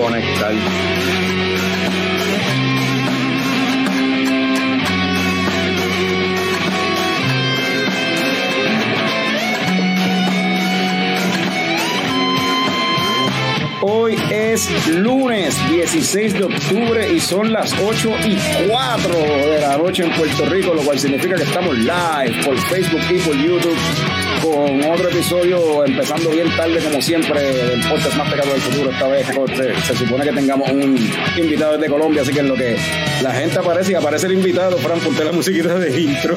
conectar. 16 de octubre y son las 8 y 4 de la noche en Puerto Rico, lo cual significa que estamos live por Facebook y por YouTube con otro episodio empezando bien tarde como siempre del podcast más pegado del futuro. Esta vez se, se supone que tengamos un invitado desde Colombia, así que en lo que la gente aparece y aparece el invitado, Fran, ponte la musiquita de intro.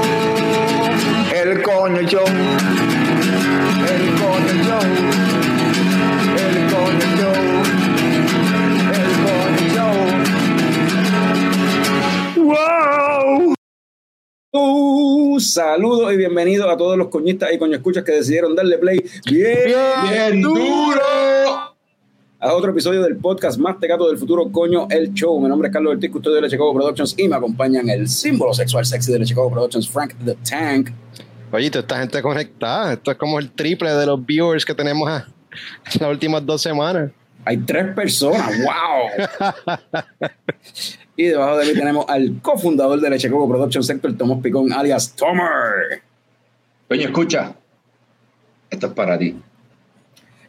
el coño show, el coño show. El coño show, el coño show. ¡Wow! Uh, saludos y bienvenidos a todos los coñistas y coño escuchas que decidieron darle play bien, Bien duro. a otro episodio del podcast más tecato del futuro, coño, el show. Mi nombre es Carlos Ortiz, custodio de la Chicago Productions y me acompañan el símbolo sexual sexy de la Chicago Productions, Frank the Tank. Oye, toda esta gente conectada. Esto es como el triple de los viewers que tenemos a- las últimas dos semanas. Hay tres personas, wow. y debajo de mí tenemos al cofundador de la Chicago Productions, Héctor Tomás Picón, alias Tomer. Coño, escucha. Esto es para ti.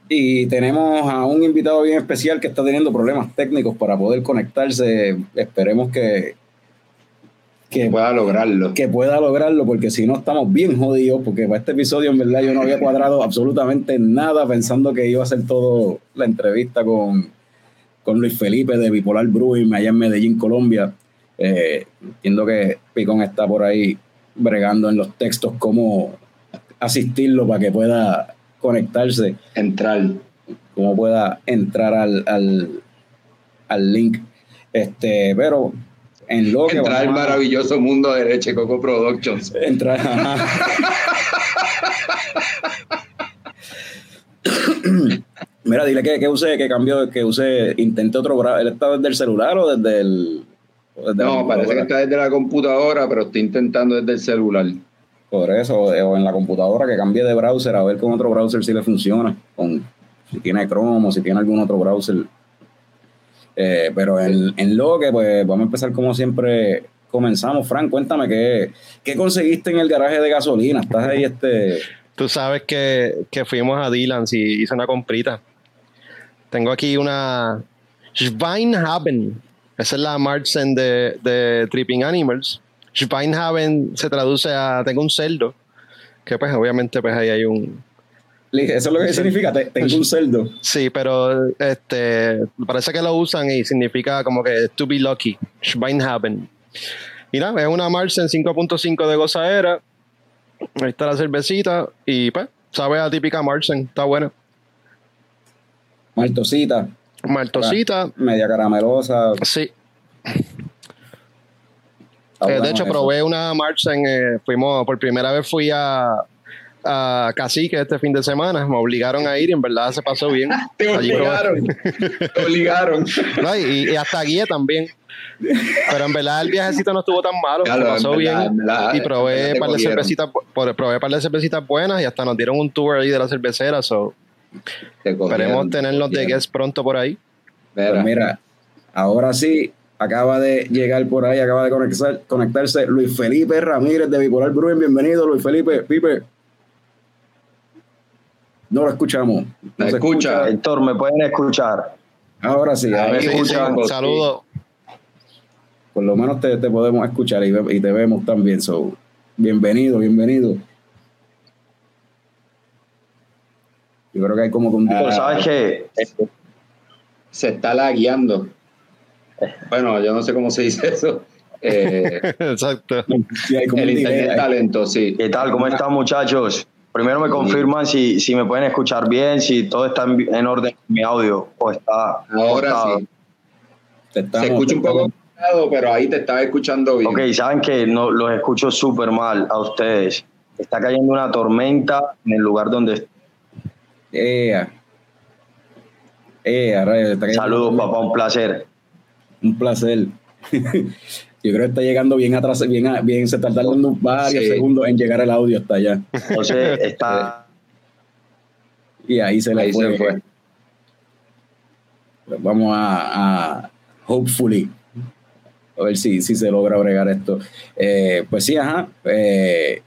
Y tenemos a un invitado bien especial que está teniendo problemas técnicos para poder conectarse. Esperemos que, que, Pueda lograrlo. que pueda lograrlo, porque si no estamos bien jodidos, porque para este episodio en verdad yo no había cuadrado absolutamente nada pensando que iba a ser todo la entrevista con, con Luis Felipe de Bipolar Brewing allá en Medellín, Colombia. Eh, entiendo que Picón está por ahí bregando en los textos cómo asistirlo para que pueda conectarse Entrar. cómo pueda entrar al, al, al link. Este, pero en lo que Entrar al maravilloso mundo de Leche Coco Productions. entrar. Mira, dile que, que use, que cambió, que use, intente otro browser. ¿Él está desde el celular o desde el.? o desde la No, parece que está desde la computadora, pero estoy intentando desde el celular. Por eso, o, o en la computadora que cambie de browser a ver con otro browser si le funciona. Con, si tiene Chrome o si tiene algún otro browser. Eh, pero en, en lo que, pues vamos a empezar como siempre comenzamos. Frank, cuéntame qué, qué conseguiste en el garaje de gasolina. Estás ahí, este. Tú sabes que, que fuimos a Dylan y hice una comprita. Tengo aquí una Schweinhaben. Esa es la Marchen de, de Tripping Animals. Schweinhaben se traduce a tengo un cerdo. Que pues obviamente pues ahí hay un... Eso es lo que significa. te- tengo un cerdo. Sí, pero este parece que lo usan y significa como que to be lucky. Schweinhaben. Y nada, es una Marchen 5.5 de gozadera. Ahí está la cervecita y pues sabe a típica Marchen. Está buena. Maltosita, Maltosita, media caramelosa. sí. Eh, de hecho, eso. probé una Marchen. eh, fuimos, por primera vez fui a, a Cacique este fin de semana. Me obligaron a ir y en verdad se pasó bien. Te obligaron. Te obligaron. No, y, y hasta guía también. Pero en verdad el viajecito no estuvo tan malo, Claro, se pasó verdad, bien. verdad, y probé te un par de cervecitas, probé par de cervecitas buenas y hasta nos dieron un tour ahí de la cervecera. So, Te cogieron, esperemos te tenerlos de cogieron. guest pronto por ahí. Pues Mira, mira, ahora sí, acaba de llegar por ahí, acaba de conectar- conectarse Luis Felipe Ramírez de Bipolar Brewing. Bienvenido, Luis Felipe. Pipe. No lo escuchamos. No ¿Me se escucha? Héctor, ¿me pueden escuchar? Ahora sí, ahora sí. escuchamos, Saludos. Por lo menos te, te podemos escuchar y, te vemos también. So, bienvenido, bienvenido. Yo creo que hay como que un Pero sabes que se está lagueando. Bueno, yo no sé cómo se dice eso. eh, Exacto. Sí, hay como el internet talento, sí. ¿Qué tal? ¿Cómo están muchachos? Primero me confirman si, si me pueden escuchar bien, si todo está en, en orden con mi audio o está Ahora sí. Te estamos- Se escucha un poco pero ahí te estaba escuchando bien. Ok, saben que no, los escucho súper mal a ustedes. Está cayendo una tormenta en el lugar donde estoy. Ea. Ea, rayos, está cayendo- Saludos, papá, un placer. Un placer. Yo creo que está llegando bien atrás, bien, a- bien se está tardando varios Sí. segundos en llegar el audio hasta allá. Entonces, está. Y ahí se le Ahí fue. se fue. Vamos a, a hopefully a ver si, si se logra bregar esto. Eh, pues sí, ajá. Eh,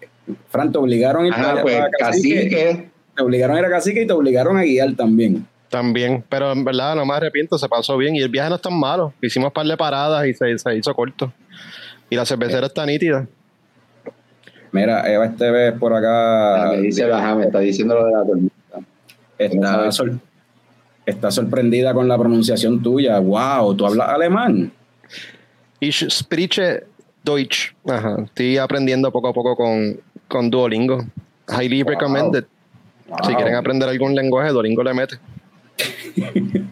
Fran, te obligaron a ir Ajá, para- pues cacique. Te obligaron a ir a Cacique y te obligaron a guiar también. También, pero en verdad no me arrepiento, se pasó bien y el viaje no es tan malo. Hicimos un par de paradas y se, se hizo corto. Y la cervecera está nítida. Mira, Eva Esteves por acá. Me dice, ajá, me está diciendo lo de la tormenta. Está, sor- está sorprendida con la pronunciación tuya. Wow, tú hablas alemán. Ich spreche Deutsch. Ajá. Estoy aprendiendo poco a poco con, con Duolingo. Highly Wow. recommended. Si quieren aprender algún lenguaje, Duolingo le mete.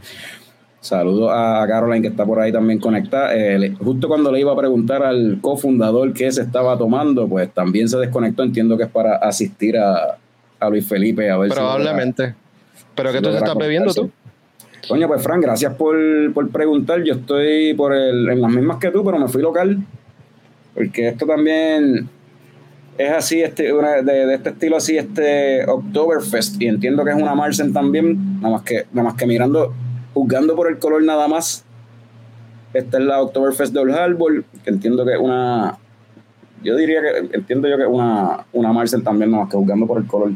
Saludos a Caroline que está por ahí también conectada. Eh, justo cuando le iba a preguntar al cofundador qué se estaba tomando, pues también se desconectó. Entiendo que es para asistir a, a Luis Felipe a ver si Probablemente. ¿Pero si qué tú estás bebiendo tú? Coño, pues Fran, gracias por, por preguntar. Yo estoy por el, en las mismas que tú, pero me fui local. Porque esto también es así, este, de este estilo así, este Oktoberfest. Y entiendo que es una Marsen también, nada más que, nada más que mirando, juzgando por el color nada más. Esta es la Oktoberfest de Old Harbor, que entiendo que es una. Yo diría que entiendo yo que es una, una Marsen también, nada más que juzgando por el color.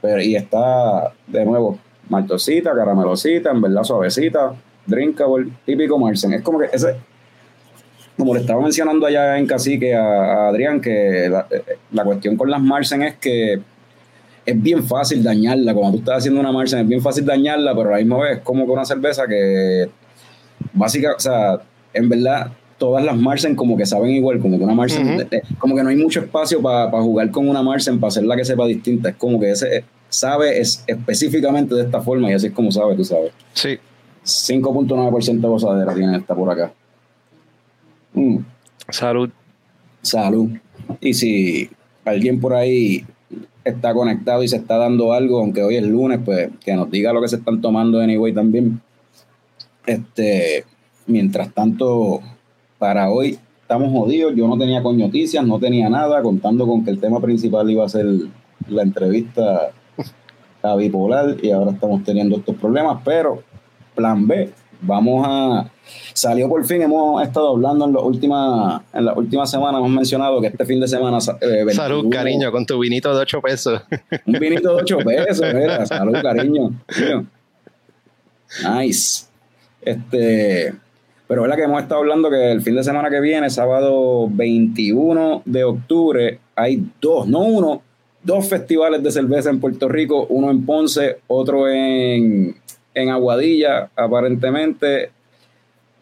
Pero, y está de nuevo, maltosita, caramelosita, en verdad suavecita, drinkable, típico Marsen. Es como que ese, como le estaba mencionando allá en Cacique a, a Adrián, que la, la cuestión con las Marsen es que es bien fácil dañarla. Cuando tú estás haciendo una Marsen es bien fácil dañarla, pero a la misma vez es como que una cerveza que básica, o sea, en verdad todas las Marsen como que saben igual, como que una Marsen, eh, como que no hay mucho espacio para jugar con una Marsen, para hacerla que sepa distinta. Es como que ese sabe es, específicamente de esta forma y así es como sabe, tú sabes. Sí. 5.9% de gozadera tiene esta por acá. Mm. Salud. Salud. Y si alguien por ahí está conectado y se está dando algo, aunque hoy es lunes, pues que nos diga lo que se están tomando anyway también. Este, mientras tanto, para hoy estamos jodidos. Yo no tenía con noticias, no tenía nada, contando con que el tema principal iba a ser la entrevista a bipolar y ahora estamos teniendo estos problemas, pero plan B, vamos a salió por fin, hemos estado hablando en las últimas en las últimas semanas, hemos mencionado que este fin de semana eh, 21 Salud, cariño, con tu vinito de 8 pesos. un vinito de 8 pesos, mira, salud, cariño. Tío. Nice. Este, pero es la que hemos estado hablando que el fin de semana que viene, sábado 21 de octubre, hay dos, no uno, dos festivales de cerveza en Puerto Rico, uno en Ponce, otro en, en Aguadilla, aparentemente.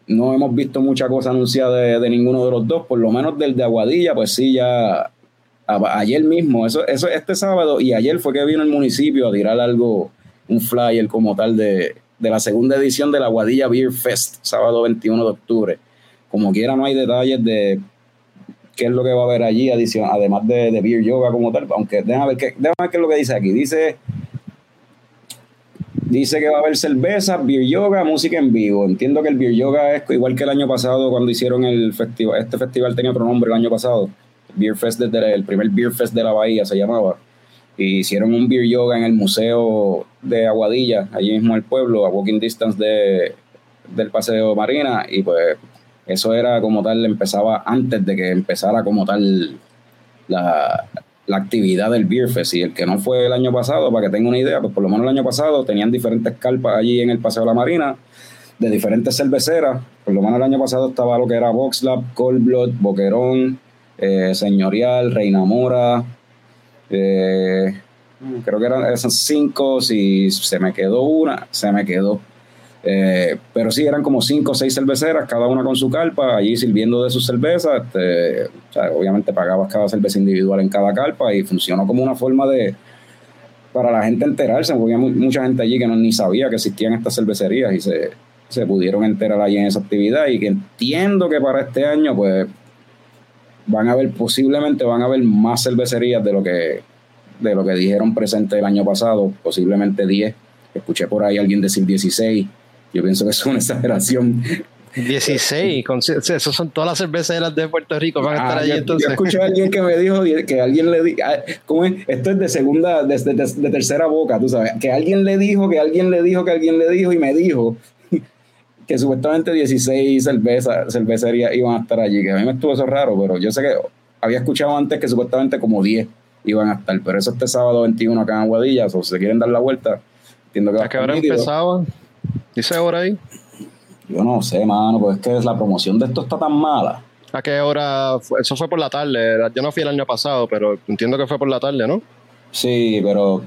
No hemos visto mucha cosa anunciada de, de ninguno de los dos, por lo menos del de Aguadilla, pues sí, ya ayer mismo, eso, eso este sábado y ayer fue que vino el municipio a tirar algo, un flyer como tal de, de la segunda edición de la Guadilla Beer Fest, sábado 21 de octubre. Como quiera no hay detalles de qué es lo que va a haber allí, además de, de Beer Yoga como tal, aunque déjame ver, qué, déjame ver qué es lo que dice aquí. Dice, dice que va a haber cerveza, Beer Yoga, música en vivo. Entiendo que el Beer Yoga es igual que el año pasado cuando hicieron el festival, este festival tenía otro nombre el año pasado. Beer Fest desde el primer Beer Fest de la Bahía se llamaba. Y hicieron un beer yoga en el museo de Aguadilla, allí mismo en el pueblo, a walking distance de, del paseo Marina. Y pues eso era como tal, empezaba antes de que empezara como tal la, la actividad del Beer Fest. Y el que no fue el año pasado, para que tenga una idea, pues por lo menos el año pasado tenían diferentes carpas allí en el paseo de la Marina de diferentes cerveceras. Por lo menos el año pasado estaba lo que era Box Lab, Cold Blood, Boquerón, eh, Señorial, Reina Mora. eh, creo que eran esas cinco. Si se me quedó una, se me quedó. Eh, pero sí, eran como cinco o seis cerveceras, cada una con su carpa, allí sirviendo de sus cervezas. Este, o sea, obviamente pagabas cada cerveza individual en cada carpa y funcionó como una forma de para la gente enterarse, porque había mu- mucha gente allí que no, ni sabía que existían estas cervecerías y se, pudieron enterar allí en esa actividad y que entiendo que para este año pues van a haber, posiblemente van a haber más cervecerías de lo que de lo que dijeron presente el año pasado, posiblemente 10. Escuché por ahí alguien decir 16. Yo pienso que es una exageración. 16, con, esas son todas las cerveceras de Puerto Rico, van a estar Ah, allí yo, entonces. yo escuché a alguien que me dijo que alguien le di- ah, ¿cómo es? Esto es de segunda, de, de- de tercera boca, tú sabes. Que alguien le dijo, que alguien le dijo, que alguien le dijo y me dijo que supuestamente 16 cervezas, cervecerías iban a estar allí. Que a mí me estuvo eso raro, pero yo sé que había escuchado antes que supuestamente como 10 iban a estar. Pero eso este sábado 21 acá en Aguadillas, o si se quieren dar la vuelta, entiendo que ¿A qué hora nítido. Dice ahora ahí. Yo no sé, mano, pues es que la promoción de esto está tan mala. ¿A qué hora? Eso fue por la tarde. Yo no fui el año pasado, pero entiendo que fue por la tarde, ¿no? Sí, pero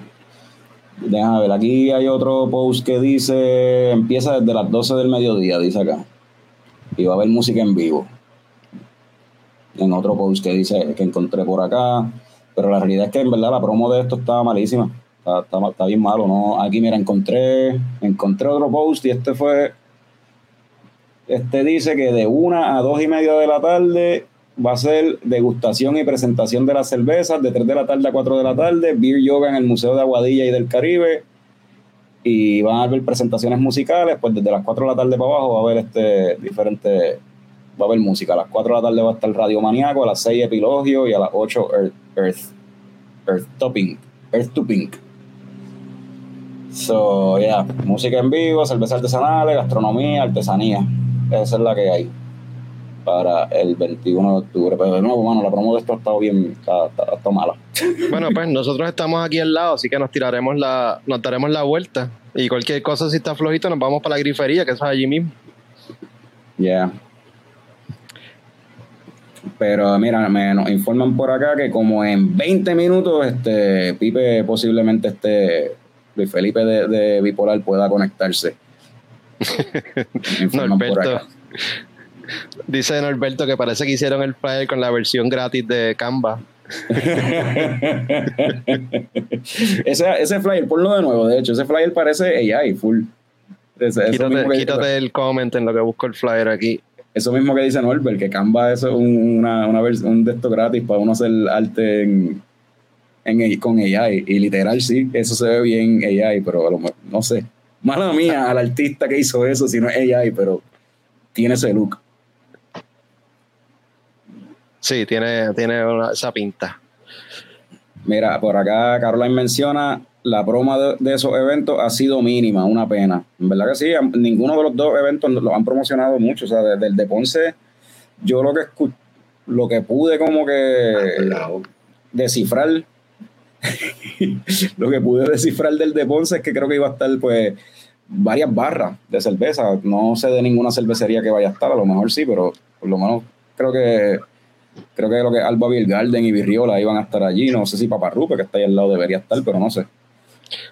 déjame ver, aquí hay otro post que dice, empieza desde las 12 del mediodía, dice acá. Y va a haber música en vivo. En otro post que dice que encontré por acá. Pero la realidad es que en verdad la promo de esto estaba malísima. Está, está- está bien malo, ¿no? Aquí, mira, encontré, encontré otro post y este fue. Este dice que de una a dos y media de la tarde va a ser degustación y presentación de las cervezas, de 3 de la tarde a 4 de la tarde, beer yoga en el Museo de Aguadilla y del Caribe. Y van a haber presentaciones musicales, pues desde las 4 de la tarde para abajo va a haber este diferente, va a haber música. A las 4 de la tarde va a estar Radio Maníaco, a las 6 Epilogio y a las 8 Earth, Earth, Earth Topping, Earth to Pink. So, yeah, música en vivo, cerveza artesanales, gastronomía, artesanía. Esa es la que hay para el 21 de octubre. Pero de nuevo, mano, la promo de esto ha estado bien, está, está- está mala. Bueno, pues nosotros estamos aquí al lado, así que nos tiraremos la, nos daremos la vuelta. Y cualquier cosa, si está flojito, nos vamos para la grifería, que eso es allí mismo. Yeah. Pero mira, me nos informan por acá que como en 20 minutos, este Pipe posiblemente este Luis Felipe de, de Bipolar pueda conectarse. Norberto. Dice Norberto que parece que hicieron el flyer con la versión gratis de Canva. ese, ese flyer, ponlo de nuevo, de hecho, ese flyer parece AI, full. Ese- Quítate, el comment en lo que busco el flyer aquí. eso mismo que dice Norbert, que Canva es un, una, una un de estos gratis para uno hacer arte en, en, con AI. Y literal, sí, eso se ve bien AI, pero a lo mejor- no sé. Mala mía al artista que hizo eso, si no es AI, pero tiene ese look. Sí, tiene, tiene una- esa pinta. Mira, por acá Caroline menciona la broma de, de esos eventos ha sido mínima, una pena. En verdad que sí, ninguno de los dos eventos los han promocionado mucho. O sea, desde el de Ponce, yo lo que escu- lo que pude como que descifrar, lo que pude descifrar del de Ponce es que creo que iba a estar pues varias barras de cerveza. No sé de ninguna cervecería que vaya a estar, a lo mejor sí, pero por lo menos creo que creo que lo que Alba Beer Garden y Virriola iban a estar allí. No sé si Paparrupe, que está ahí al lado, debería estar, pero no sé.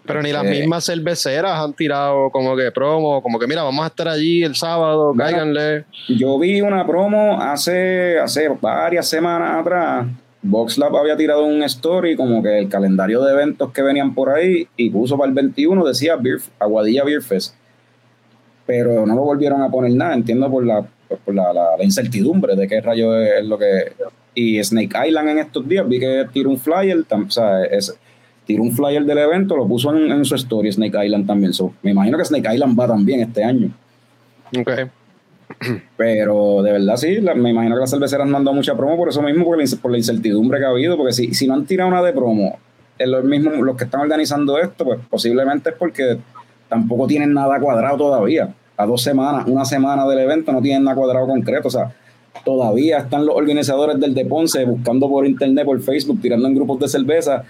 Pero ni las Eh. mismas cerveceras han tirado como que promo, como que mira, vamos a estar allí el sábado, cáiganle. Yo vi una promo hace, hace varias semanas atrás. VoxLab había tirado un story como que el calendario de eventos que venían por ahí y puso para el 21, decía Beer, Aguadilla Beer Fest. Pero no lo volvieron a poner nada, entiendo por la, por la, la- incertidumbre de qué rayo es lo que... Y Snake Island en estos días vi que tiró un flyer, tam- o sea, tiró un flyer del evento, lo puso en, en su story Snake Island también. So, me imagino que Snake Island va también este año. Ok. Pero de verdad sí, me imagino que las cerveceras han dado mucha promo por eso mismo, por la, por la incertidumbre que ha habido, porque si, si no han tirado una de promo, en los mismos, los que están organizando esto, pues posiblemente es porque tampoco tienen nada cuadrado todavía. A dos semanas, una semana del evento no tienen nada cuadrado concreto, o sea, todavía están los organizadores del de Ponce buscando por internet, por Facebook, tirando en grupos de cerveza,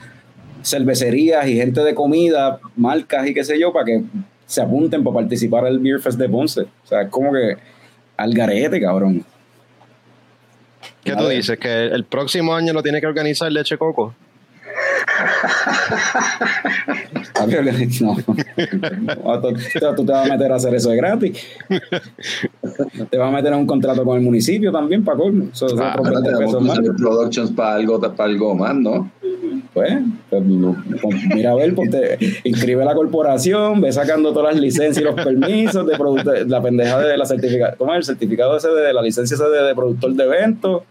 cervecerías y gente de comida, marcas y qué sé yo, para que se apunten para participar al Beer Fest de Ponce. O sea, es como que al garete, cabrón. ¿Qué tú dices? ¿Que el próximo año lo tiene que organizar Leche Coco? No, no, tú, tú te vas a meter a hacer eso de gratis. Te vas a meter en un contrato con el municipio también para colmo. Eso, eso Ah, otros 20 Tenemos pesos que más. hacer productions para algo, para algo más, ¿no? Pues, pues, pues, mira a ver, pues te inscribe la corporación, ve sacando todas las licencias y los permisos de producto- la pendeja de la certificación. ¿Cómo es el certificado ese de la licencia ese de, de productor de eventos?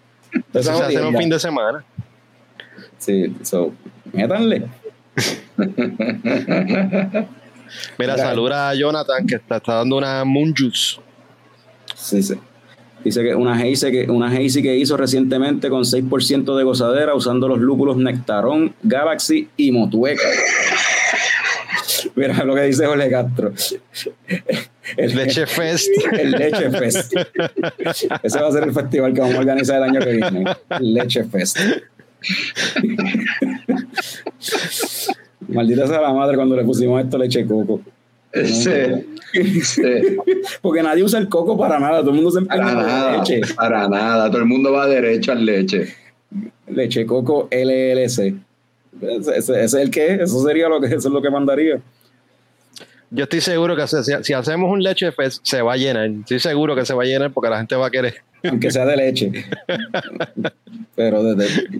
Toda Eso esa se hace en un fin de semana. Sí, so, métanle. Mira, Mira. saluda a Jonathan que está, está dando una Moon Juice. Sí, sí. Dice que una hazy que, una hazy que hizo recientemente con 6% de gozadera usando los lúpulos Nectarón, Galaxy y Motueca. Mira lo que dice Jorge Castro. El, Leche Fest. el Leche Fest. Ese va a ser el festival que vamos a organizar el año que viene. Leche Fest. Maldita sea la madre cuando le pusimos esto leche coco. Sí, sí. Porque nadie usa el coco para nada, todo el mundo se empeña Para nada, leche. para nada. Todo el mundo va derecho al leche. Leche Coco LLC. Ese, ese- ese es el que es, eso sería lo que eso es lo que mandaría. Yo estoy seguro que si, si hacemos un Leche Fest se va a llenar. Estoy seguro que se va a llenar porque la gente va a querer. Aunque sea de leche. Pero desde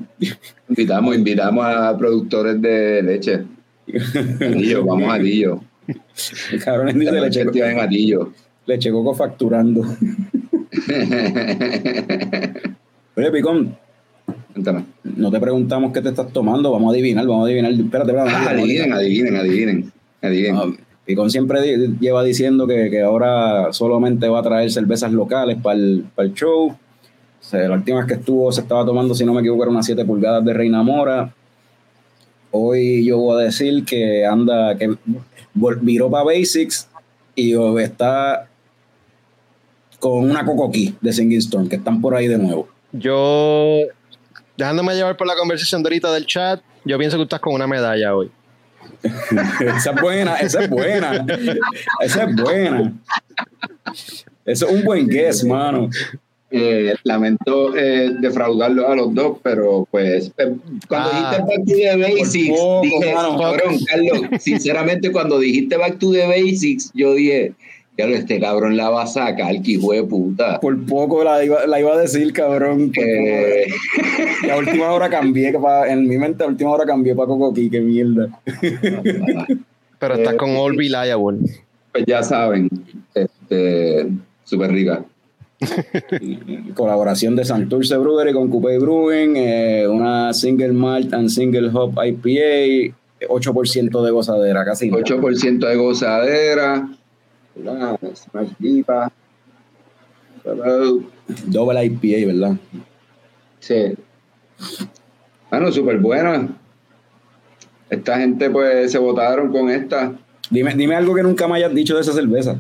Invitamos, invitamos a productores de leche. Atillo, vamos a Atillo. cabrones dice leche, en Atillo. leche Coco facturando. Oye, Picón, Cuéntame. no te preguntamos qué te estás tomando, vamos a adivinar, vamos a adivinar. Espérate, espérate. Ah, adivinen, adivinen, adivinen. Adivinen. Ah, Picón siempre lleva diciendo que, que ahora solamente va a traer cervezas locales para el, para el show. La última vez que estuvo se estaba tomando, si no me equivoco, era unas 7 pulgadas de Reina Mora. Hoy yo voy a decir que anda, que viró para Basics y está con una Cocoquí de Singing Storm, que están por ahí de nuevo. Yo, dejándome llevar por la conversación de ahorita del chat, yo pienso que tú estás con una medalla hoy. Esa es buena, esa es buena. Esa es buena. Eso es un buen guess, mano. Eh, lamento eh, defraudarlo a los dos, pero pues eh, cuando Ah. dijiste Back to the Basics, poco, dije, mano. cabrón, Carlos, sinceramente cuando dijiste Back to the Basics, yo dije, Carlos, este cabrón la va a sacar, que hijo de puta. Por poco la iba, la iba a decir, cabrón. Eh, poco. Y a última hora cambié, que pa- en mi mente a última hora cambié para Cocoquí, qué mierda. Pero estás Eh, con All Reliable. pues ya saben, este, súper rica. Colaboración de Santurce Brewery con Coupé Brewing, eh, una single malt and single hop IPA, 8% de gozadera, casi nada. 8% de gozadera, ¿verdad? Smash. Pero, Double IPA, ¿verdad? Sí. Bueno, súper buena. Esta gente pues se votaron con esta. Dime, dime algo que nunca me hayas dicho de esa cerveza.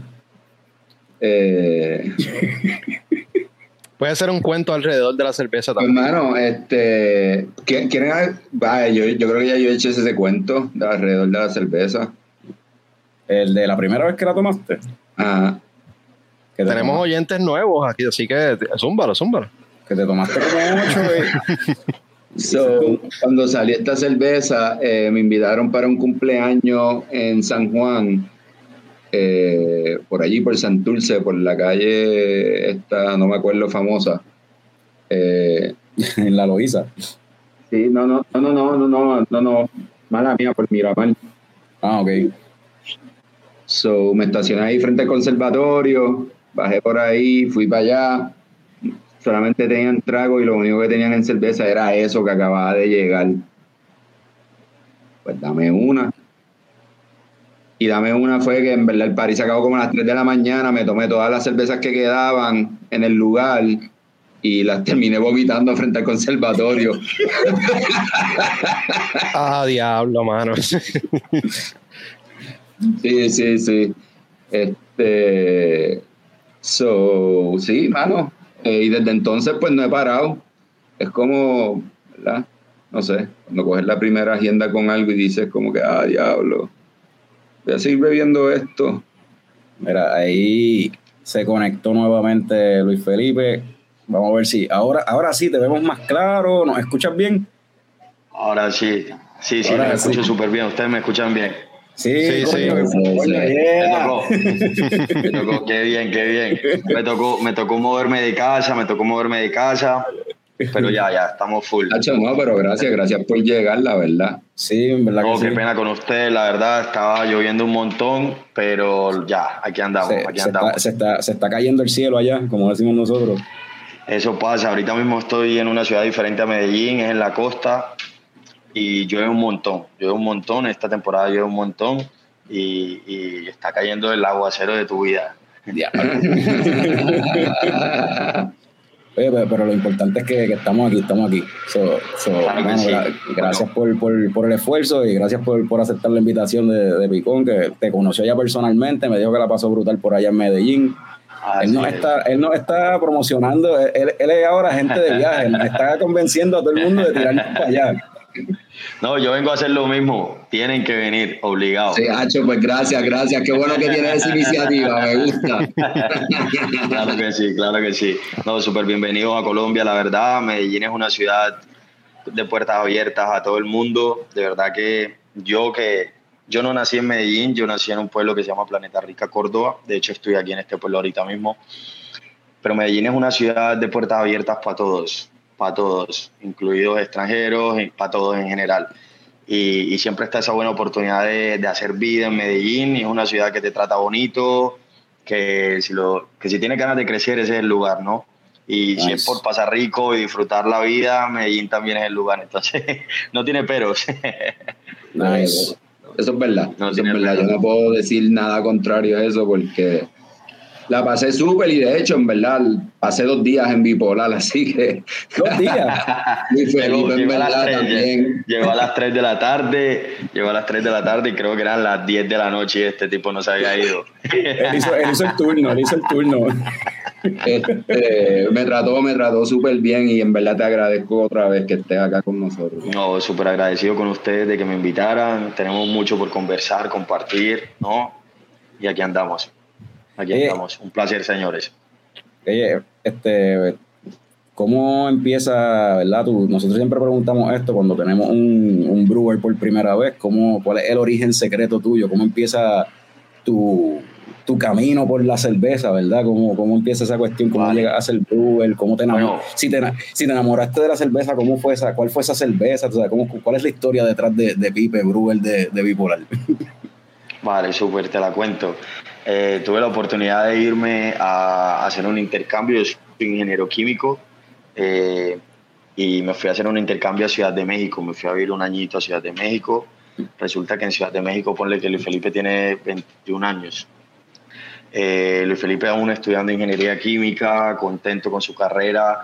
Eh, Puede ser un cuento alrededor de la cerveza también. hermano, este, ¿qui- ¿quieren? Vaya, yo, yo creo que ya yo he hecho ese cuento de alrededor de la cerveza. El de la primera vez que la tomaste. Ajá. Que te Tenemos tomaste- oyentes nuevos aquí, así que zúmbalo, zúmbalo. Que te tomaste como ocho, güey. So, cuando salió esta cerveza, eh, me invitaron para un cumpleaños en San Juan, eh, por allí, por Santurce, por la calle esta, no me acuerdo, famosa. Eh, en la Loíza. sí, no, no, no, no, no, no, no, no, no, mala mía por Miramar. Ah, ok. So, me estacioné ahí frente al conservatorio, bajé por ahí, fui para allá. Solamente tenían trago y lo único que tenían en cerveza era eso que acababa de llegar. Pues dame una. Y dame una fue que en verdad el París se acabó como a las 3 de la mañana, me tomé todas las cervezas que quedaban en el lugar y las terminé vomitando frente al conservatorio. Ah, diablo, mano. Sí, sí, sí. Este. So, sí, mano. Eh, y desde entonces, pues no he parado. Es como, ¿verdad? No sé, cuando coges la primera agenda con algo y dices, como que, ah, diablo, voy a seguir bebiendo esto. Mira, ahí se conectó nuevamente Luis Felipe. Vamos a ver si ahora, ahora sí te vemos más claro. ¿Nos escuchas bien? Ahora sí. Sí, sí, me escucho súper bien. Ustedes me escuchan bien. Sí, Sí, sí. Me tocó. Me tocó. Qué bien, qué bien. Me tocó, me tocó moverme de casa, me tocó moverme de casa. Pero ya, ya, estamos full. Hacho, no, pero gracias, gracias por llegar, la verdad. Sí, en verdad No, que qué sí. pena con usted, la verdad, estaba lloviendo un montón, pero ya, aquí andamos, Se, aquí se andamos. está, se, está, se está cayendo el cielo allá, como decimos nosotros. Eso pasa, ahorita mismo estoy en una ciudad diferente a Medellín, es en la costa, y llueve un montón, llueve un montón, esta temporada llueve un montón, y, y está cayendo el aguacero de tu vida. Oye, pero, pero lo importante es que, que estamos aquí, estamos aquí. So, so, Claro sí. gra- gracias por, por, por el esfuerzo y gracias por, por aceptar la invitación de, de Picón, que te conoció ya personalmente, me dijo que la pasó brutal por allá en Medellín. Así Él nos, es. está, él nos está promocionando, él, él es ahora gente de viaje, está convenciendo a todo el mundo de tirarnos para allá. No, yo vengo a hacer lo mismo, tienen que venir, obligados. Sí, Hacho, pues gracias, gracias. Qué bueno que tienes esa iniciativa, me gusta. claro que sí, claro que sí. No, súper bienvenidos a Colombia, la verdad. Medellín es una ciudad de puertas abiertas a todo el mundo. De verdad que yo que yo no nací en Medellín, yo nací en un pueblo que se llama Planeta Rica, Córdoba. De hecho, estoy aquí en este pueblo ahorita mismo. Pero Medellín es una ciudad de puertas abiertas para todos, para todos, incluidos extranjeros, para todos en general. Y, y siempre está esa buena oportunidad de, de hacer vida en Medellín. y Es una ciudad que te trata bonito, que si, lo, que si tienes ganas de crecer, ese es el lugar, ¿no? Y si es Nice. por pasar rico y disfrutar la vida, Medellín también es el lugar. Entonces, no tiene peros. Nice. Eso es verdad. No eso es verdad. Yo problema. no puedo decir nada contrario a eso porque la pasé súper y de hecho, en verdad, pasé dos días en bipolar, así que Dos días. muy feliz, Llegó, en llegó a las verdad, 3, también. llegó a las 3 de la tarde, llegó a las 3 de la tarde y creo que eran las 10 de la noche y este tipo no se había ido. Él hizo, él hizo el turno, él hizo el turno. Este, me trató, me trató súper bien y en verdad te agradezco otra vez que estés acá con nosotros. No, súper agradecido con ustedes de que me invitaran. Tenemos mucho por conversar, compartir, ¿no? Y aquí andamos. Aquí Eh. andamos. Un placer, señores. Oye, este, ¿cómo empieza, verdad? Tú- nosotros siempre preguntamos esto cuando tenemos un, un brewer por primera vez, ¿cómo, ¿cuál es el origen secreto tuyo? ¿Cómo empieza tu, tu camino por la cerveza, verdad? ¿Cómo, cómo empieza esa cuestión? ¿Cómo Vale. llegas a ser brewer? ¿Cómo te enamor- Bueno. si, te, ena- si te enamoraste de la cerveza, ¿cómo fue esa, ¿cuál fue esa cerveza? O sea, ¿cómo, ¿Cuál es la historia detrás de, de Pipe, brewer de, de Bipolar? Vale, súper, te la cuento. Eh, tuve la oportunidad de irme a hacer un intercambio. Yo soy ingeniero químico eh, y me fui a hacer un intercambio a Ciudad de México. Me fui a vivir un añito a Ciudad de México. Resulta que en Ciudad de México, ponle que Luis Felipe tiene 21 años. Eh, Luis Felipe aún estudiando ingeniería química, contento con su carrera,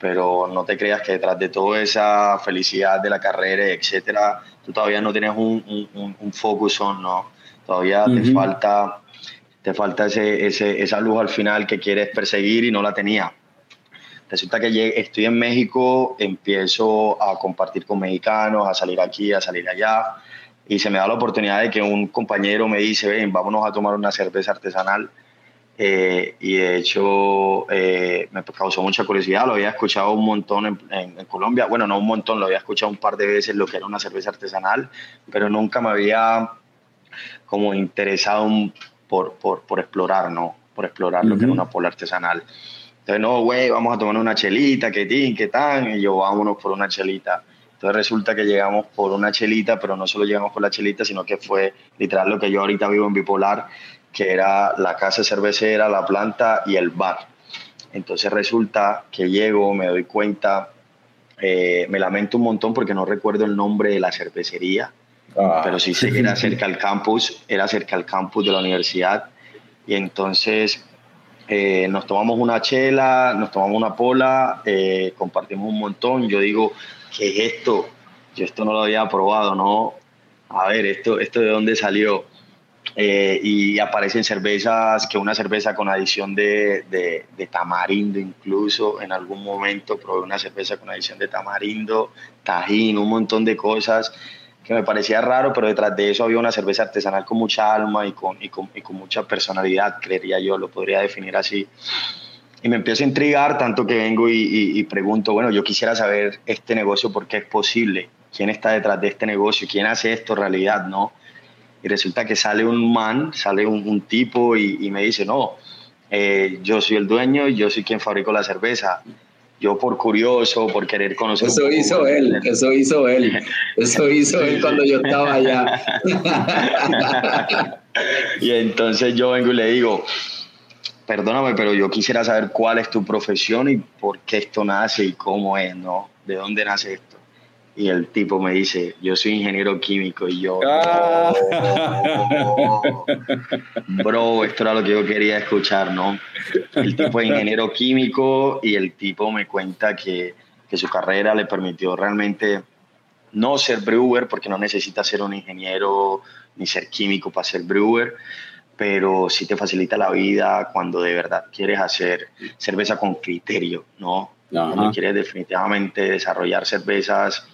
pero no te creas que detrás de toda esa felicidad de la carrera, etcétera, tú todavía no tienes un, un, un- focus on, ¿no? Todavía te Ujú. falta, te falta ese, ese, esa luz al final que quieres perseguir y no la tenía. Resulta que estoy en México, empiezo a compartir con mexicanos, a salir aquí, a salir allá, y se me da la oportunidad de que un compañero me dice, ven, vámonos a tomar una cerveza artesanal. Eh, y de hecho eh, me causó mucha curiosidad, lo había escuchado un montón en, en- en Colombia, bueno, no un montón, lo había escuchado un par de veces lo que era una cerveza artesanal, pero nunca me había como interesado un- por, por, por explorar, ¿no? Por explorar lo que era una pola artesanal. Entonces, no, güey, vamos a tomar una chelita, que tin, que tan, y yo, vámonos por una chelita. Entonces resulta que llegamos por una chelita, pero no solo llegamos por la chelita, sino que fue literal lo que yo ahorita vivo en Bipolar, que era la casa cervecera, la planta y el bar. Entonces resulta que llego, me doy cuenta, eh, me lamento un montón porque no recuerdo el nombre de la cervecería, Ah. pero sí era cerca al campus, era cerca al campus de la universidad. Y entonces eh, nos tomamos una chela, nos tomamos una pola, eh, compartimos un montón. Yo digo, ¿qué es esto? Yo esto no lo había probado, ¿no? A ver, ¿esto, esto de dónde salió? Eh, y aparecen cervezas, que una cerveza con adición de, de, de tamarindo incluso, en algún momento probé una cerveza con adición de tamarindo, tajín, un montón de cosas que me parecía raro, pero detrás de eso había una cerveza artesanal con mucha alma y con, y con, y con mucha personalidad, creería yo, lo podría definir así. Y me empiezo a intrigar, tanto que vengo y, y- pregunto, bueno, yo quisiera saber este negocio por qué es posible, quién está detrás de este negocio, quién hace esto realidad, ¿no? Y resulta que sale un man, sale un, tipo y, me dice, no, eh, yo soy el dueño yo soy quien fabricó la cerveza. Yo por curioso, por querer conocer. Eso hizo él, eso hizo él, eso hizo él cuando yo estaba allá. y entonces yo vengo y le digo, perdóname, pero yo quisiera saber cuál es tu profesión y por qué esto nace y cómo es, ¿no? ¿De dónde nace esto? Y el tipo me dice, yo soy ingeniero químico y yo, ah. bro, esto era lo que yo quería escuchar, ¿no? El tipo es ingeniero químico y el tipo me cuenta que, que su carrera le permitió realmente no ser brewer, porque no necesita ser un ingeniero ni ser químico para ser brewer, pero sí te facilita la vida cuando de verdad quieres hacer cerveza con criterio, ¿no? Cuando quieres definitivamente desarrollar cervezas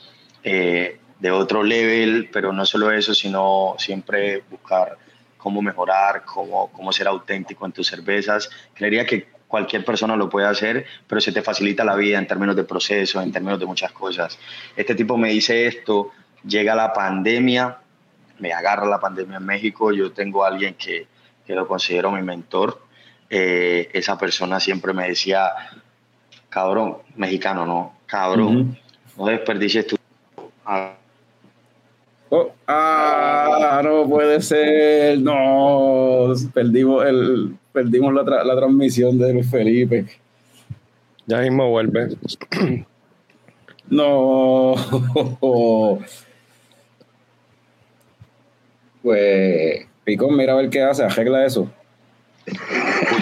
eh, de otro level, pero no solo eso, sino siempre buscar cómo mejorar, cómo, cómo ser auténtico en tus cervezas. Creería que cualquier persona lo puede hacer, pero se te facilita la vida en términos de proceso, en términos de muchas cosas. Este tipo me dice esto, llega la pandemia, me agarra la pandemia en México, yo tengo a alguien que, que lo considero mi mentor. Eh, esa persona siempre me decía, cabrón, mexicano, no, cabrón, no desperdicies tu Oh, ah, no puede ser. No, perdimos, el, perdimos la, la transmisión de Felipe. Ya mismo vuelve. no. Pues. Picón, mira a ver qué hace, arregla eso.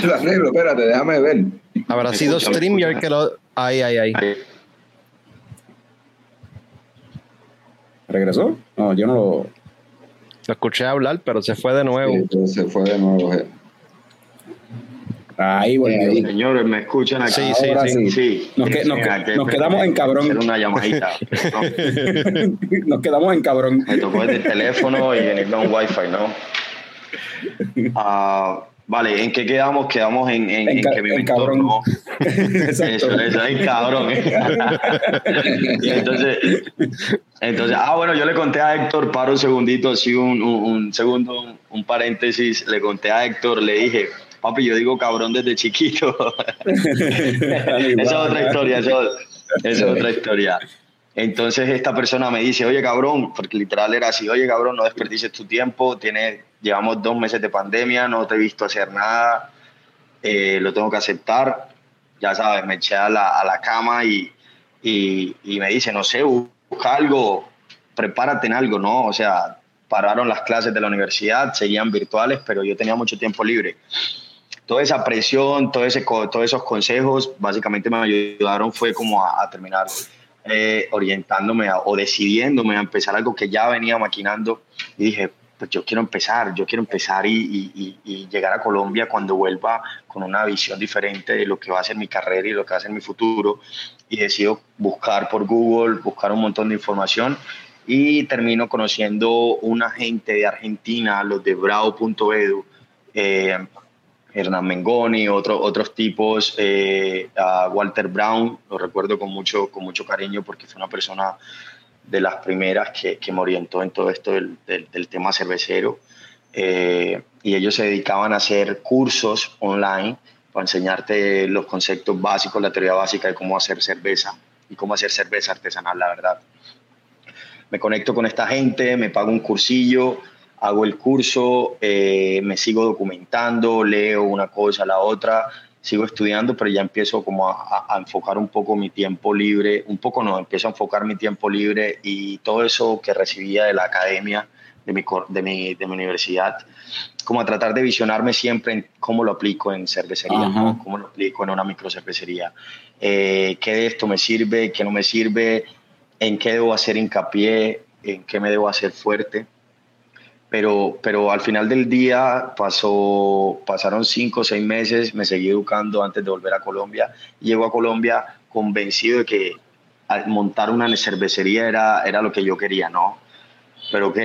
Lo arreglo, espérate, déjame ver. Habrá sido StreamYard que lo. Ay, ay, ay. ¿Regresó? No, yo no lo. Lo escuché hablar, pero se fue de nuevo. Sí, se fue de nuevo. Eh. Ahí, bueno. Señores, ¿me escuchan aquí? Sí, sí, sí. sí. Nos, que, nos, nos quedamos en cabrón. una llamadita. nos quedamos en cabrón. Me tocó el teléfono y venirme a un wifi, ¿no? Ah... Vale, ¿en qué quedamos? Quedamos en, en, que mi mentor no. eso, eso es cabrón. y entonces, entonces, ah, bueno, yo le conté a Héctor, para un segundito, así un, un, segundo, un, paréntesis, le conté a Héctor, le dije, papi, yo digo cabrón desde chiquito. esa es otra historia, esa es otra historia. Entonces esta persona me dice, oye cabrón, porque literal era así, oye cabrón, no desperdices tu tiempo, tienes, llevamos dos meses de pandemia, no te he visto hacer nada, eh, lo tengo que aceptar. Ya sabes, me eché a la, a la cama y, y, y, me dice, no sé, busca algo, prepárate en algo, ¿no? O sea, pararon las clases de la universidad, seguían virtuales, pero yo tenía mucho tiempo libre. Toda esa presión, todo ese, todos esos consejos, básicamente me ayudaron, fue como a, a terminar eh, orientándome o decidiéndome a empezar algo que ya venía maquinando y dije, pues yo quiero empezar, yo quiero empezar y, llegar a Colombia cuando vuelva con una visión diferente de lo que va a ser mi carrera y lo que va a ser mi futuro. Y decido buscar por Google, buscar un montón de información y termino conociendo una gente de Argentina, los de bravo.edu, eh, Hernán Mengoni, otro, otros tipos, eh, a Walter Brown, lo recuerdo con mucho, con mucho cariño porque fue una persona de las primeras que, que me orientó en todo esto del, del, tema cervecero. Eh, y ellos se dedicaban a hacer cursos online para enseñarte los conceptos básicos, la teoría básica de cómo hacer cerveza y cómo hacer cerveza artesanal, la verdad. Me conecto con esta gente, me pago un cursillo, hago el curso, eh, me sigo documentando, leo una cosa, la otra, sigo estudiando, pero ya empiezo como a, enfocar un poco mi tiempo libre, un poco no, empiezo a enfocar mi tiempo libre y todo eso que recibía de la academia, de mi, de mi, de mi universidad, como a tratar de visionarme siempre en cómo lo aplico en cervecería, cómo lo aplico en una microcervecería, eh, qué de esto me sirve, qué no me sirve, en qué debo hacer hincapié, en qué me debo hacer fuerte pero, pero al final del día pasó, pasaron cinco o seis meses, me seguí educando antes de volver a Colombia. Llego a Colombia convencido de que montar una cervecería era, era lo que yo quería, ¿no? Pero ok,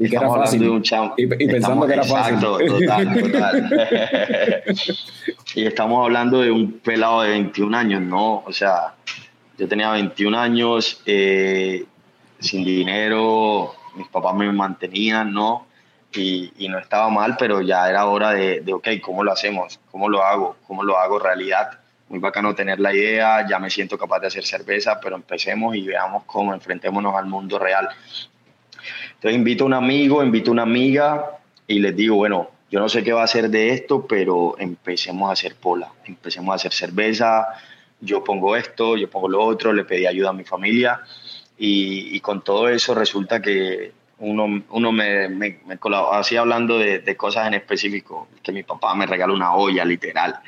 y que era fácil. un y, pensando que era fácil. Exacto, total, total. y estamos hablando de un pelado de 21 años, ¿no? O sea, yo tenía 21 años, eh, sin dinero, mis papás me mantenían, ¿no? Y, y, no estaba mal, pero ya era hora de, de, ok, ¿cómo lo hacemos? ¿Cómo lo hago? ¿Cómo lo hago realidad? Muy bacano tener la idea, ya me siento capaz de hacer cerveza, pero empecemos y veamos cómo, enfrentémonos al mundo real. Entonces invito a un amigo, invito a una amiga y les digo, bueno, yo no sé qué va a hacer de esto, pero empecemos a hacer pola, empecemos a hacer cerveza, yo pongo esto, yo pongo lo otro, le pedí ayuda a mi familia y, con todo eso resulta que uno, uno me, me, me así hablando de, de, cosas en específico, que mi papá me regaló una olla, literal,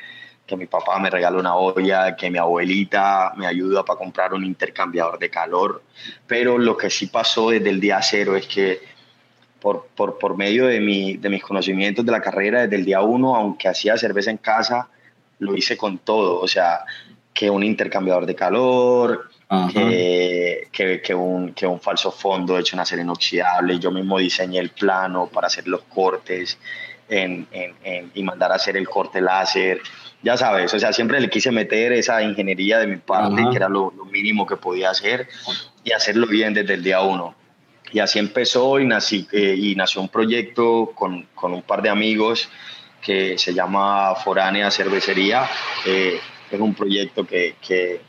que mi papá me regaló una olla, que mi abuelita me ayuda para comprar un intercambiador de calor, pero lo que sí pasó desde el día cero es que por, por, por medio de, mi, de mis conocimientos de la carrera, desde el día uno, aunque hacía cerveza en casa, lo hice con todo, o sea, que un intercambiador de calor, que, que, que, un, que un falso fondo hecho en acero inoxidable. Yo mismo diseñé el plano para hacer los cortes en, en, en, y mandar a hacer el corte láser. Ya sabes, o sea, siempre le quise meter esa ingeniería de mi parte, Ajá. que era lo, lo, mínimo que podía hacer, y hacerlo bien desde el día uno. Y así empezó y, nací, eh, y nació un proyecto con, con, un par de amigos que se llama Foránea Cervecería. Eh, es un proyecto que, que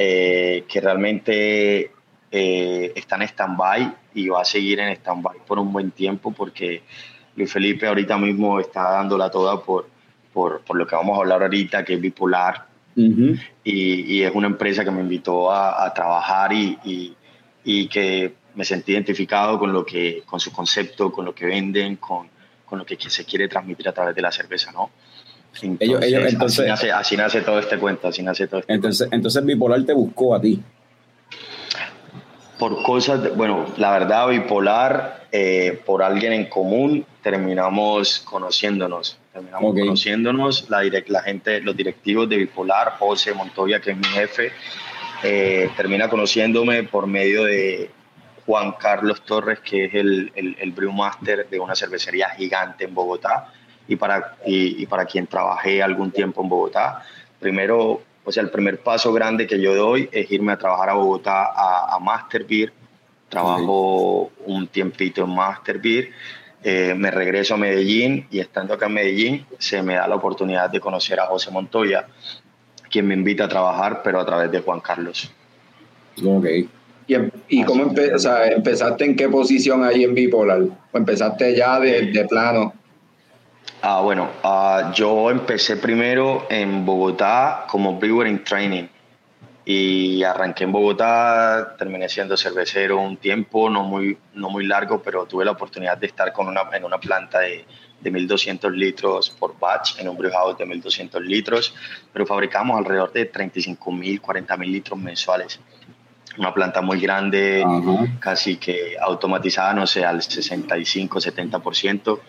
eh, que realmente eh, está en stand-by y va a seguir en stand-by por un buen tiempo porque Luis Felipe ahorita mismo está dándola toda por, por, por lo que vamos a hablar ahorita, que es bipolar. Uh -huh. y, y, es una empresa que me invitó a, a trabajar y, y, y, que me sentí identificado con, lo que, con su concepto, con lo que venden, con, con lo que se quiere transmitir a través de la cerveza, ¿no? Entonces, ellos, ellos, entonces, así, nace, así, nace, todo este cuento, así nace todo este entonces, cuento. entonces Bipolar te buscó a ti. Por cosas, de, bueno, la verdad, Bipolar, eh, por alguien en común, terminamos conociéndonos. Terminamos okay. conociéndonos, la, direct, la gente, los directivos de Bipolar, José Montoya, que es mi jefe, eh, termina conociéndome por medio de Juan Carlos Torres, que es el, el, el brewmaster de una cervecería gigante en Bogotá y para, y, y, para quien trabajé algún tiempo en Bogotá. Primero, o sea, el primer paso grande que yo doy es irme a trabajar a Bogotá a, a Master Beer. Trabajo sí. un tiempito en Master Beer. Eh, me regreso a Medellín y estando acá en Medellín se me da la oportunidad de conocer a José Montoya, quien me invita a trabajar, pero a través de Juan Carlos. Ok. ¿Y, y cómo empe o sea, empezaste en qué posición ahí en Bipolar? ¿O empezaste ya de, de plano? Ah, bueno, uh, yo empecé primero en Bogotá como brewer in training y arranqué en Bogotá, terminé siendo cervecero un tiempo, no muy, no muy largo, pero tuve la oportunidad de estar con una, en una planta de, de 1.200 litros por batch, en un brew house de 1.200 litros, pero fabricamos alrededor de 35.000, 40.000 litros mensuales. Una planta muy grande, uh -huh. casi que automatizada, no sé, al 65, 70%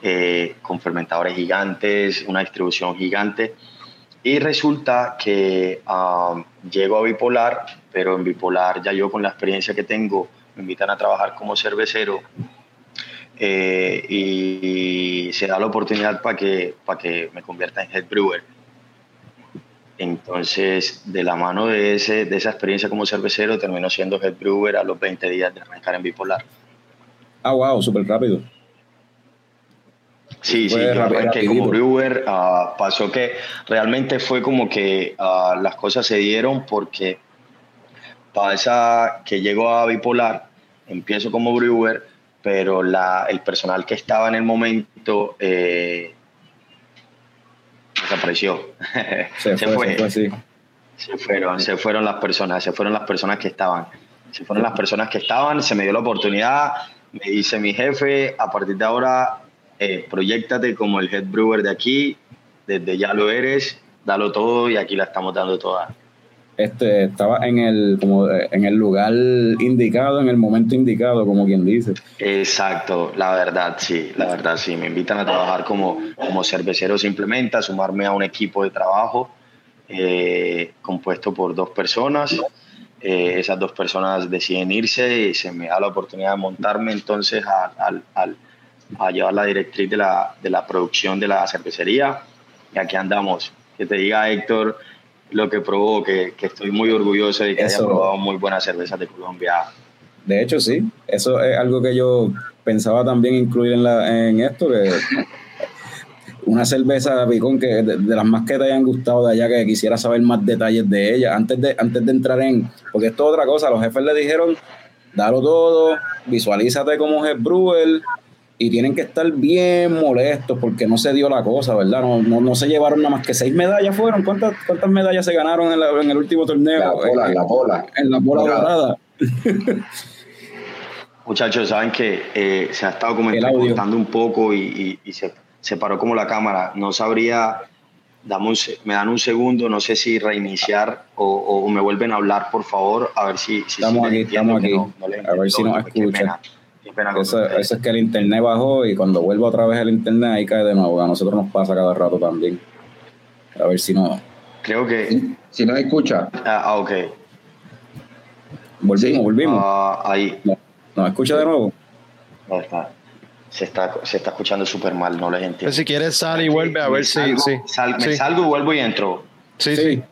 eh, con fermentadores gigantes, una distribución gigante. Y resulta que uh, llego a Bipolar, pero en Bipolar ya yo con la experiencia que tengo me invitan a trabajar como cervecero eh, y, se da la oportunidad para que, para que me convierta en head brewer. Entonces, de la mano de, ese, de esa experiencia como cervecero, termino siendo head brewer a los 20 días de arrancar en Bipolar. Ah, wow, súper rápido. Sí, sí, yo arranqué como brewer. Uh, pasó que realmente fue como que uh, las cosas se dieron porque pasa que llego a Bipolar, empiezo como brewer, pero la, el personal que estaba en el momento eh, desapareció. Se, se, fue, fue. Se, fue, sí. se fueron, se fueron las personas, se fueron las personas que estaban. Se fueron las personas que estaban, se me dio la oportunidad, me dice mi jefe, a partir de ahora eh, proyectate como el head brewer de aquí, desde ya lo eres, dalo todo y aquí la estamos dando toda. Este, estaba en el, como en el lugar indicado, en el momento indicado, como quien dice. Exacto, la verdad sí, la verdad sí. Me invitan a trabajar como, como cervecero simplemente, a sumarme a un equipo de trabajo eh, compuesto por dos personas. Eh, esas dos personas deciden irse y se me da la oportunidad de montarme entonces al, al a llevar la directriz de la, de la producción de la cervecería. Y aquí andamos. Que te diga Héctor lo que probó, que, que estoy muy orgulloso de que Eso. haya probado muy buenas cervezas de Colombia. De hecho, sí. Eso es algo que yo pensaba también incluir en, la, en esto, que una cerveza picón que de, las más que te hayan gustado de allá, que quisiera saber más detalles de ella, antes de, antes de entrar en, porque esto es otra cosa, los jefes le dijeron, dalo todo, visualízate como Jeff Brewer, y tienen que estar bien molestos porque no se dio la cosa, ¿verdad? No, no, se llevaron nada más que seis medallas fueron. ¿Cuántas, cuántas medallas se ganaron en, el último torneo? La bola, en, la bola. En la bola dorada. Muchachos, saben que eh, se ha estado comentando un poco y, se, paró como la cámara. No sabría, damos me dan un segundo, no sé si reiniciar o, me vuelven a hablar, por favor, a ver si... estamos aquí, estamos aquí. a ver si nos escucha. Eso, eso, es que el internet bajó y cuando vuelva otra vez el internet ahí cae de nuevo. A nosotros nos pasa cada rato también. A ver si no. Creo que. Si, no escucha. Ah, ah, ok. Volvimos, volvimos. Ah, ahí. No, ¿Nos escucha de nuevo? No está. Se está, se está escuchando súper mal, no les entiendo. si quieres sal y vuelve a ver si. Sí, Me salgo y vuelvo y entro. Sí, sí.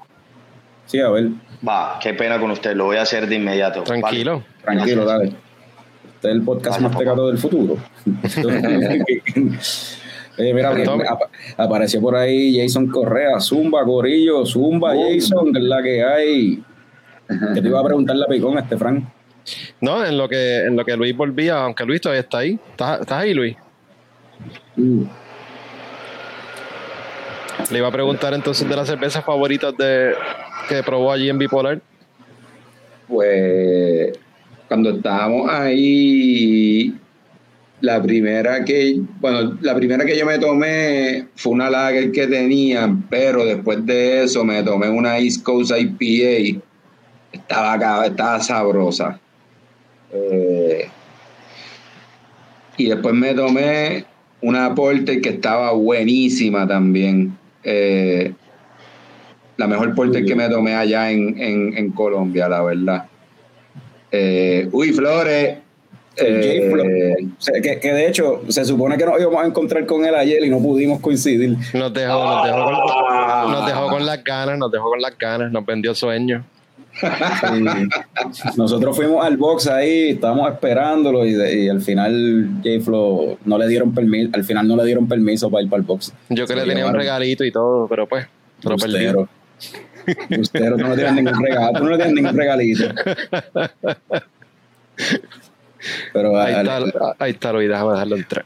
Sí, a ver. Va, qué pena con usted, lo voy a hacer de inmediato. Tranquilo. Tranquilo, dale. Este es el podcast más pegado del futuro. mira, apareció por ahí Jason Correa, Zumba, Gorillo, Zumba, Jason, que es la que hay. Que te iba a preguntar la picón, este Frank. No, en lo que en lo que Luis volvía, aunque Luis todavía está ahí. ¿Estás, ahí, Luis? Mm. Le iba a preguntar entonces de las cervezas favoritas de que probó allí en Bipolar. Pues cuando estábamos ahí, la primera que, bueno, la primera que yo me tomé fue una lager que tenía, pero después de eso me tomé una East Coast IPA. Estaba, estaba sabrosa. Eh, y después me tomé una Porter que estaba buenísima también. Eh, la mejor Porter que me tomé allá en, en, Colombia, la verdad. Eh, uy, Flores. que, que, de hecho se supone que nos íbamos a encontrar con él ayer y no pudimos coincidir. Nos dejó, nos dejó, con, ah. nos dejó con las ganas, nos dejó con las ganas, nos vendió sueños. Nosotros fuimos al box ahí, estábamos esperándolo y, al final J-Flo no le dieron permiso, al final no le dieron permiso para ir para el box. Yo que le tenía un regalito y todo, pero pues, lo perdí. Usted no le tienen ningún regalo, no le tienen ningún regalito. Pero ahí, está, ahí está, lo déjame dejarlo entrar.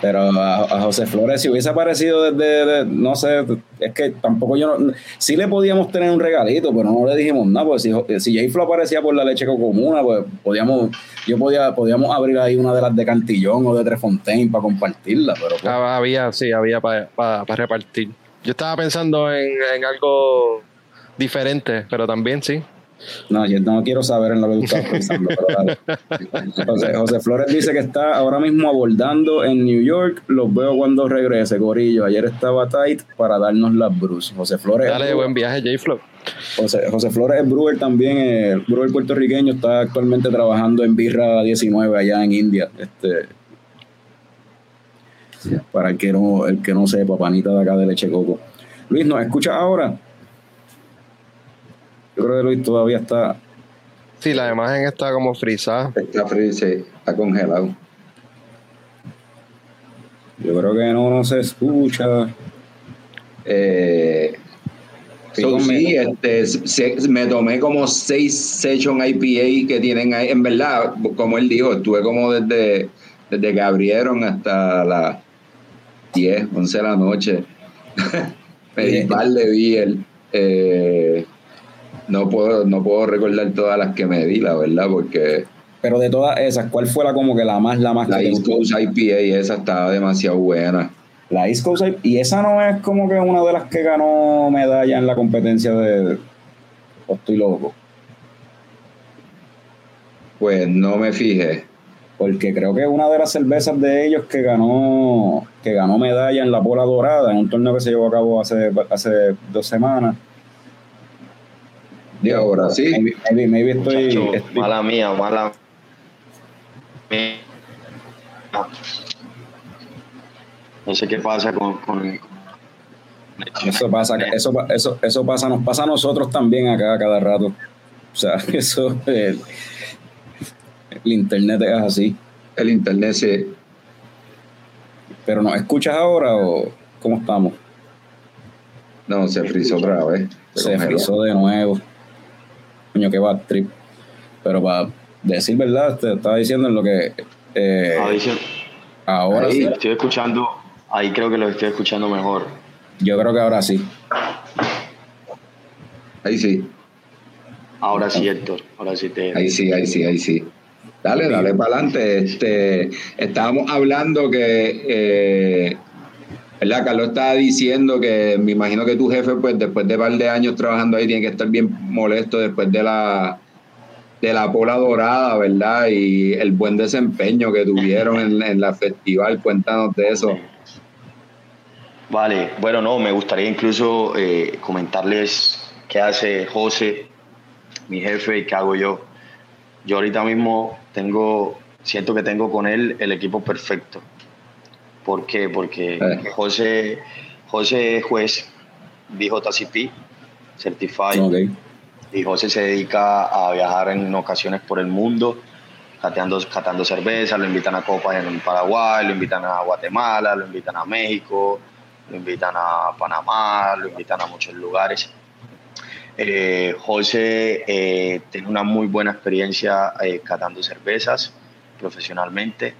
Pero a, José Flores, si hubiese aparecido desde, no sé, es que tampoco yo no, sí le podíamos tener un regalito, pero no le dijimos nada, porque si, si J Flo aparecía por la leche comuna, pues podíamos, yo podía, podíamos abrir ahí una de las de Cantillón o de Trefontaine para compartirla, pero pues ah, había, sí, había para repartir. Yo estaba pensando en, en algo diferente, pero también sí. No, yo no quiero saber en lo que estás pensando, pero José, Flores dice que está ahora mismo abordando en New York. Los veo cuando regrese, Gorillo. Ayer estaba tight para darnos las Bruce. José Flores. Dale, buen viaje, J Flo. José, José, Flores es brewer también, el brewer puertorriqueño. Está actualmente trabajando en Birra 19 allá en India. Este, para el que no, el que no sepa, panita de acá de leche coco. Luis, ¿nos escucha ahora? Yo creo que Luis todavía está. Sí, la imagen está como frisada. Está frisada, está congelado. Yo creo que no, no se escucha. Eh, sí, este, me tomé como seis Session IPA que tienen ahí. En verdad, como él dijo, estuve como desde, desde que abrieron hasta las 10, 11 de la noche. Pedí par de beer. Eh, no puedo, no puedo recordar todas las que me di, la verdad, porque. Pero de todas esas, ¿cuál fue la como que la más, la más La East Coast IPA, esa estaba demasiado buena. La East Coast IPA, y esa no es como que una de las que ganó medalla en la competencia de. ¿O estoy loco? Pues no me fijé. Porque creo que una de las cervezas de ellos que ganó, que ganó medalla en la bola dorada, en un torneo que se llevó a cabo hace, hace dos semanas de ahora, sí. Maybe, estoy, Mala mía, mala mía. No sé qué pasa con, eso pasa, eso, eso, eso pasa, nos pasa a nosotros también acá cada rato. O sea, eso, el, el internet es así. El internet sí. Pero ¿nos escuchas ahora o cómo estamos? No, se frizó otra vez. Se frizó de nuevo. Coño, qué bad trip. Pero para decir verdad, te estaba diciendo en lo que. eh, Ah, ahora ahí sí. estoy escuchando, ahí creo que lo estoy escuchando mejor. Yo creo que ahora sí. Ahí sí, Ahora sí, Héctor, ahora sí te... ahí sí, ahí sí, ahí sí. Dale, dale para adelante. Este, estábamos hablando que, eh, ¿verdad? Carlos estaba diciendo que me imagino que tu jefe, pues después de un par de años trabajando ahí, tiene que estar bien molesto después de la de la pola dorada, ¿verdad? Y el buen desempeño que tuvieron en, en la festival. Cuéntanos de eso. Vale, bueno, no, me gustaría incluso eh, comentarles qué hace José, mi jefe, y qué hago yo. Yo ahorita mismo tengo, siento que tengo con él el equipo perfecto. ¿Por qué? Porque Eh. José, José es juez BJCP, certified, y José se dedica a viajar en ocasiones por el mundo, cateando, catando cerveza, lo invitan a copas en Paraguay, lo invitan a Guatemala, lo invitan a México, lo invitan a Panamá, lo invitan a muchos lugares. Eh, José eh, tiene una muy buena experiencia eh, catando cervezas profesionalmente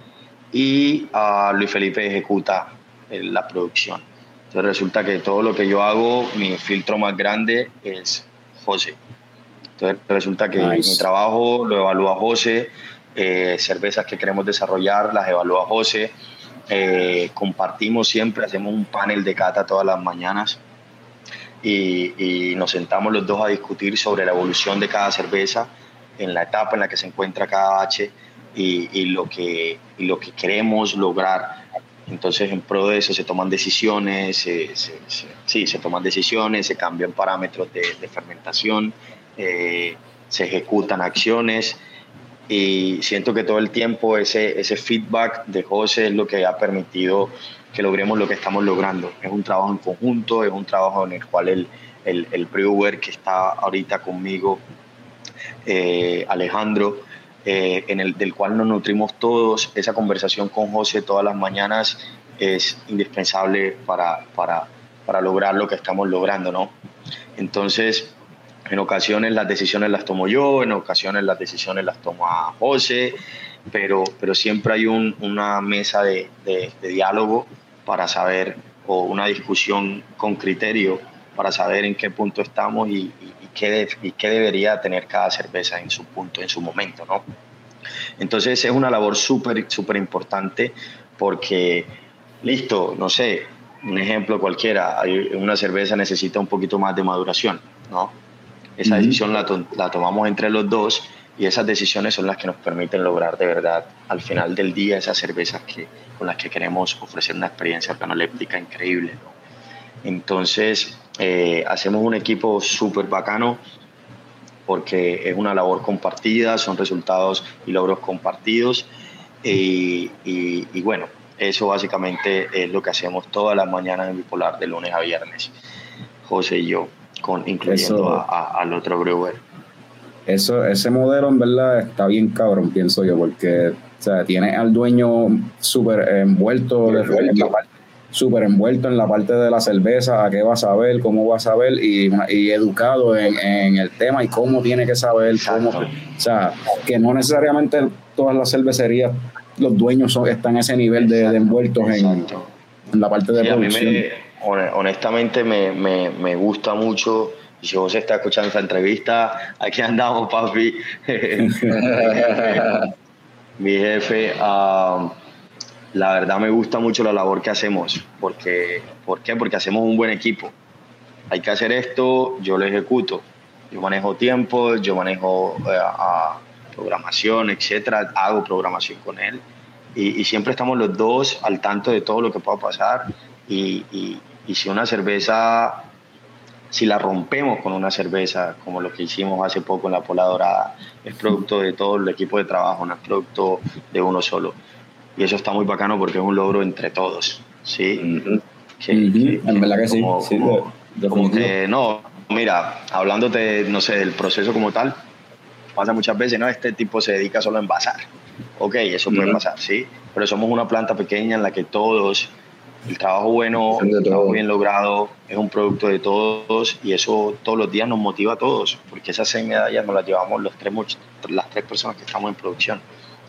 y ah, Luis Felipe ejecuta eh, la producción. Entonces resulta que todo lo que yo hago, mi filtro más grande es José. Entonces resulta que Nice. mi trabajo lo evalúa José, eh, cervezas que queremos desarrollar las evalúa José, compartimos siempre, hacemos un panel de cata todas las mañanas y, y nos sentamos los dos a discutir sobre la evolución de cada cerveza en la etapa en la que se encuentra cada bache y, y lo, que, y lo que queremos lograr. Entonces, en pro de eso se toman decisiones, se, se- se- sí, se toman decisiones, se cambian parámetros de, de fermentación, eh, se ejecutan acciones y siento que todo el tiempo ese, ese feedback de José es lo que ha permitido que logremos lo que estamos logrando. Es un trabajo en conjunto, es un trabajo en el cual el, el, el brewer que está ahorita conmigo, eh, Alejandro, eh, en el, del cual nos nutrimos todos, esa conversación con José todas las mañanas es indispensable para, para, para lograr lo que estamos logrando, ¿no? Entonces, en ocasiones las decisiones las tomo yo, en ocasiones las decisiones las toma José, pero, pero siempre hay un- una mesa de, de- de diálogo para saber, o una discusión con criterio para saber en qué punto estamos y, y- y qué, y qué debería tener cada cerveza en su punto, en su momento, ¿no? Entonces es una labor súper, súper importante porque, listo, no sé, un ejemplo cualquiera, una cerveza necesita un poquito más de maduración, ¿no? Esa Ujú. decisión la, to- la tomamos entre los dos y esas decisiones son las que nos permiten lograr de verdad al final del día esas cervezas que, con las que queremos ofrecer una experiencia organoléptica increíble. ¿no? Entonces, eh, hacemos un equipo súper bacano porque es una labor compartida, son resultados y logros compartidos. Y, y- y bueno, eso básicamente es lo que hacemos todas las mañanas en Bipolar, de lunes a viernes, José y yo, con, incluyendo a- a- al otro brewer. Eso, ese modelo en verdad está bien cabrón, pienso yo, porque o sea, tiene al dueño súper envuelto, súper envuelto en la parte de la cerveza, a qué va a saber, cómo va a saber, y, educado en, en el tema y cómo tiene que saber, cómo, o sea, que no necesariamente todas las cervecerías, los dueños son, están a ese nivel de, de envueltos en, la parte de Sí, a mí producción. me, hone- honestamente me, me, me gusta mucho. Si vos está escuchando esta entrevista, aquí andamos, papi. Mi jefe, ah, la verdad me gusta mucho la labor que hacemos. Porque, ¿Por qué? Porque hacemos un buen equipo. Hay que hacer esto, yo lo ejecuto. Yo manejo tiempo, yo manejo eh, a- programación, etcétera. Hago programación con él. Y, y siempre estamos los dos al tanto de todo lo que pueda pasar. Y, y- y si una cerveza, si la rompemos con una cerveza, como lo que hicimos hace poco en la Pola Dorada, es producto de todo el equipo de trabajo, no es producto de uno solo. Y eso está muy bacano porque es un logro entre todos. ¿sí? Que- que- en verdad que sí, como- sí, como- de- como definitivo. que no, mira, hablándote, no sé, del proceso como tal, pasa muchas veces, ¿no? Este tipo se dedica solo a envasar. Ok, eso puede pasar, sí, pero somos una planta pequeña en la que todos, el trabajo bueno, el trabajo bien logrado, es un producto de todos y eso todos los días nos motiva a todos, porque esas seis medallas nos las llevamos los tres, las tres personas que estamos en producción.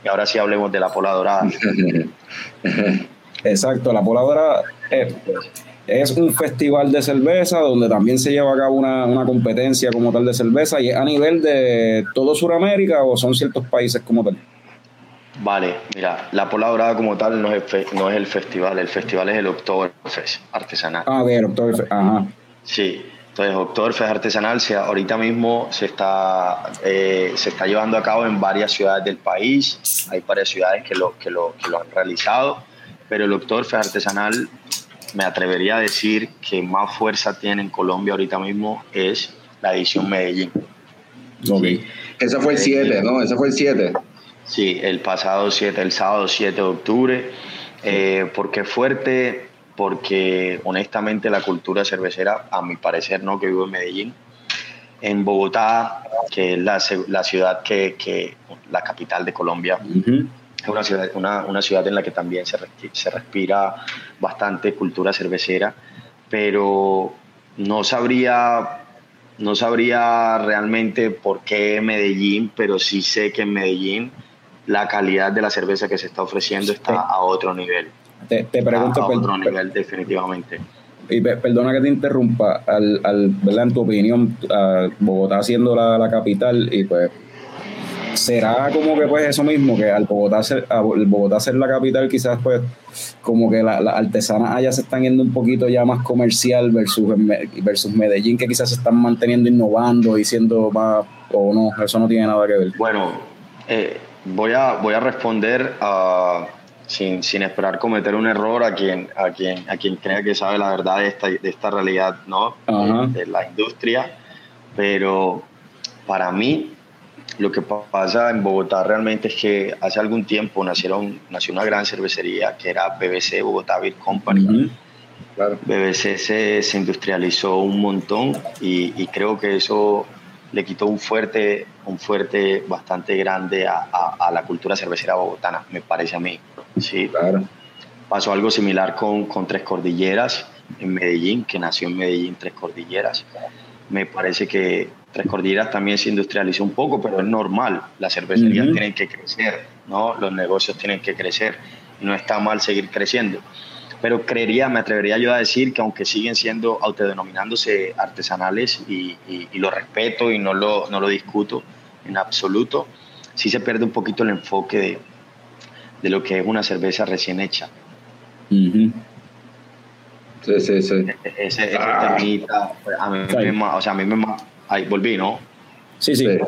Y ahora sí hablemos de la pola dorada. Exacto, la Poladora eh, es un festival de cerveza donde también se lleva a cabo una, una competencia como tal de cerveza y es a nivel de todo Sudamérica o son ciertos países como tal. Vale, mira, la pola dorada como tal no es, el fe- no es el festival, el festival es el Oktoberfest artesanal. Ah, bien, doctor. Ajá. Sí, entonces Oktoberfest artesanal se, ahorita mismo se está, eh, se está llevando a cabo en varias ciudades del país, hay varias ciudades que lo, que lo, que lo han realizado, pero el Oktoberfest artesanal me atrevería a decir que más fuerza tiene en Colombia ahorita mismo es la edición Medellín. Ok. Ese fue el 7, ¿no? Ese fue el 7. Sí, el pasado 7, el sábado 7 de octubre. Eh, ¿Por qué fuerte? Porque honestamente la cultura cervecera, a mi parecer, no, que vivo en Medellín, en Bogotá, que es la, la ciudad que, que, la capital de Colombia, es una ciudad, una, una ciudad en la que también se, se respira bastante cultura cervecera, pero no sabría, no sabría realmente por qué Medellín, pero sí sé que en Medellín la calidad de la cerveza que se está ofreciendo está a otro nivel. Te, te A, pregunto, a per- otro nivel, definitivamente. y pe- perdona que te interrumpa, al, al, ¿verdad? en tu opinión, a Bogotá siendo la, la capital y pues será como que pues eso mismo, que al Bogotá ser, al Bogotá ser la capital quizás pues como que las la artesanas allá se están yendo un poquito ya más comercial versus, versus Medellín que quizás se están manteniendo innovando y siendo más, o no, eso no tiene nada que ver. Bueno, eh, voy, a, voy a responder ah, sin, sin esperar cometer un error a quien, a, quien, a quien crea que sabe la verdad de esta, de esta realidad ¿no? De, de la industria, pero para mí lo que pa- pasa en Bogotá realmente es que hace algún tiempo nacieron, nació una gran cervecería que era BBC Bogotá Beer Company. Ujú. Claro. BBC se, se industrializó un montón y, y creo que eso le quitó un fuerte, un fuerte bastante grande a, a- a la cultura cervecera bogotana, me parece a mí. Sí, Claro. pasó algo similar con, con Tres Cordilleras en Medellín, que nació en Medellín Tres Cordilleras. Me parece que Tres Cordilleras también se industrializó un poco, pero es normal. Las cervecerías Ujú. tienen que crecer, ¿no? Los negocios tienen que crecer. No está mal seguir creciendo. Pero creería, me atrevería yo a decir que aunque siguen siendo autodenominándose artesanales y, y- y lo respeto y no lo, no lo discuto en absoluto, sí se pierde un poquito el enfoque de, de lo que es una cerveza recién hecha. Sí, sí, sí. Ese, ese Ah. temita, a mí Sí. me, o sea, a mí me, ahí volví, ¿no? Sí, sí. Sí.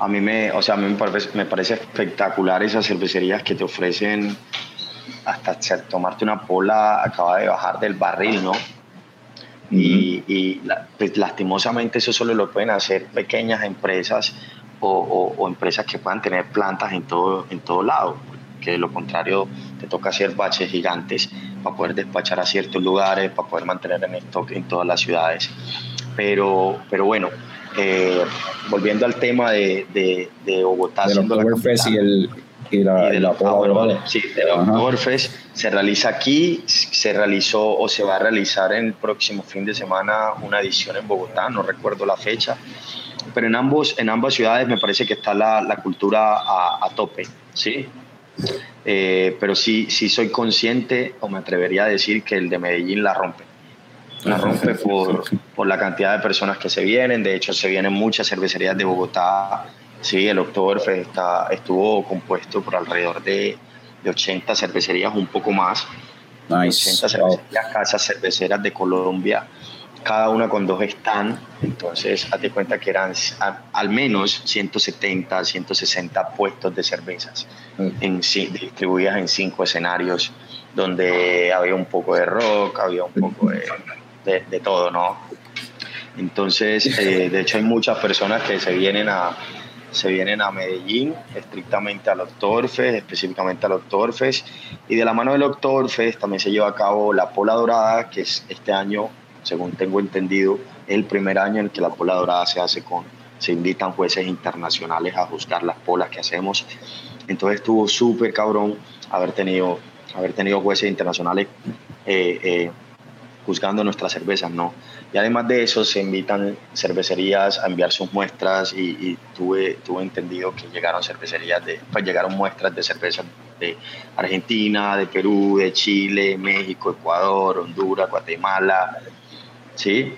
A mí me, o sea, a mí me parece, me parece espectacular esas cervecerías que te ofrecen hasta tomarte una pola, acaba de bajar del barril, ¿no? Y, y pues, lastimosamente eso solo lo pueden hacer pequeñas empresas o, o- o empresas que puedan tener plantas en todo, en todo lado, que de lo contrario te toca hacer baches gigantes para poder despachar a ciertos lugares, para poder mantener en stock en todas las ciudades. Pero, pero bueno, eh, volviendo al tema de, de, de Bogotá, Oktoberfest y, el, y la, y pola bueno, dorada. vale, sí. Oktoberfest se realiza aquí, se realizó o se va a realizar en el próximo fin de semana una edición en Bogotá, no recuerdo la fecha, pero en, ambos, en ambas ciudades me parece que está la, la cultura a, a tope, ¿sí? Eh, pero sí, sí soy consciente o me atrevería a decir que el de Medellín la rompe. La rompe por, por la cantidad de personas que se vienen. De hecho, se vienen muchas cervecerías de Bogotá. Sí, el Oktoberfest está, estuvo compuesto por alrededor de, de 80 cervecerías, un poco más. Nice. 80 Wow. cervecerías, casas cerveceras de Colombia, cada una con dos stand. Entonces, hazte cuenta que eran a- al menos 170, 160 puestos de cervezas en, ci- distribuidas en cinco escenarios, donde había un poco de rock, había un poco de, de- de todo, ¿no? Entonces, eh, de hecho, hay muchas personas que se vienen a, se vienen a Medellín, estrictamente al Oktoberfest, específicamente al Oktoberfest, y de la mano del Oktoberfest también se lleva a cabo la Pola Dorada, que es este año, según tengo entendido, el primer año en que la Pola Dorada se hace con, se invitan jueces internacionales a juzgar las polas que hacemos. Entonces estuvo súper cabrón haber tenido, haber tenido jueces internacionales eh, eh, juzgando nuestras cervezas, ¿no? Y además de eso, se invitan cervecerías a enviar sus muestras y, tuve, tuve entendido que llegaron cervecerías de, pues llegaron muestras de cervezas de Argentina, de Perú, de Chile, México, Ecuador, Honduras, Guatemala, ¿sí?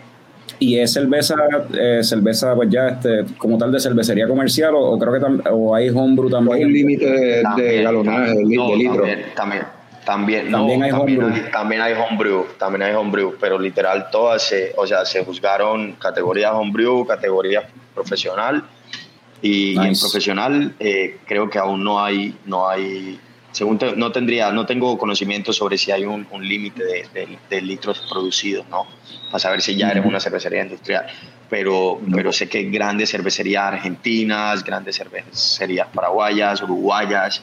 ¿Y es cerveza, eh, cerveza pues ya este, como tal de cervecería comercial o, creo que o hay homebrew también? Hay un límite de, galonaje, de, litro. también también, también, hay también, hay, también hay homebrew, también hay homebrew, pero literal todas se, o sea, se juzgaron categorías homebrew, categorías profesional y, en profesional eh, creo que aún no hay, no hay, según no tendría, no tengo conocimiento sobre si hay un, un límite de, de, litros producidos, ¿no? Para saber si ya eres una cervecería industrial. Pero, pero sé que grandes cervecerías argentinas, grandes cervecerías paraguayas, uruguayas,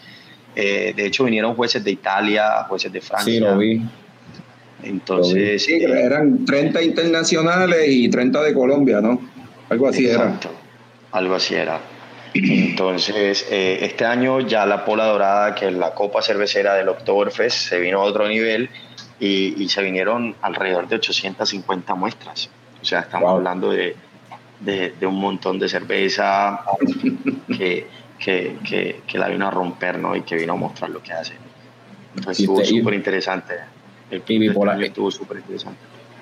eh, de hecho, vinieron jueces de Italia, jueces de Francia. Sí, lo vi. Entonces. Sí, eran 30 internacionales y 30 de Colombia, ¿no? Algo así exacto, era. Algo así era. Entonces, eh, este año ya la Pola Dorada, que es la copa cervecera del Oktoberfest, se vino a otro nivel y, se vinieron alrededor de 850 muestras. O sea, estamos hablando de, de, de, un montón de cerveza que que, que, que, la vino a romper ¿no? y que vino a mostrar lo que hace. Entonces estuvo súper interesante. El y bipolar estuvo súper interesante.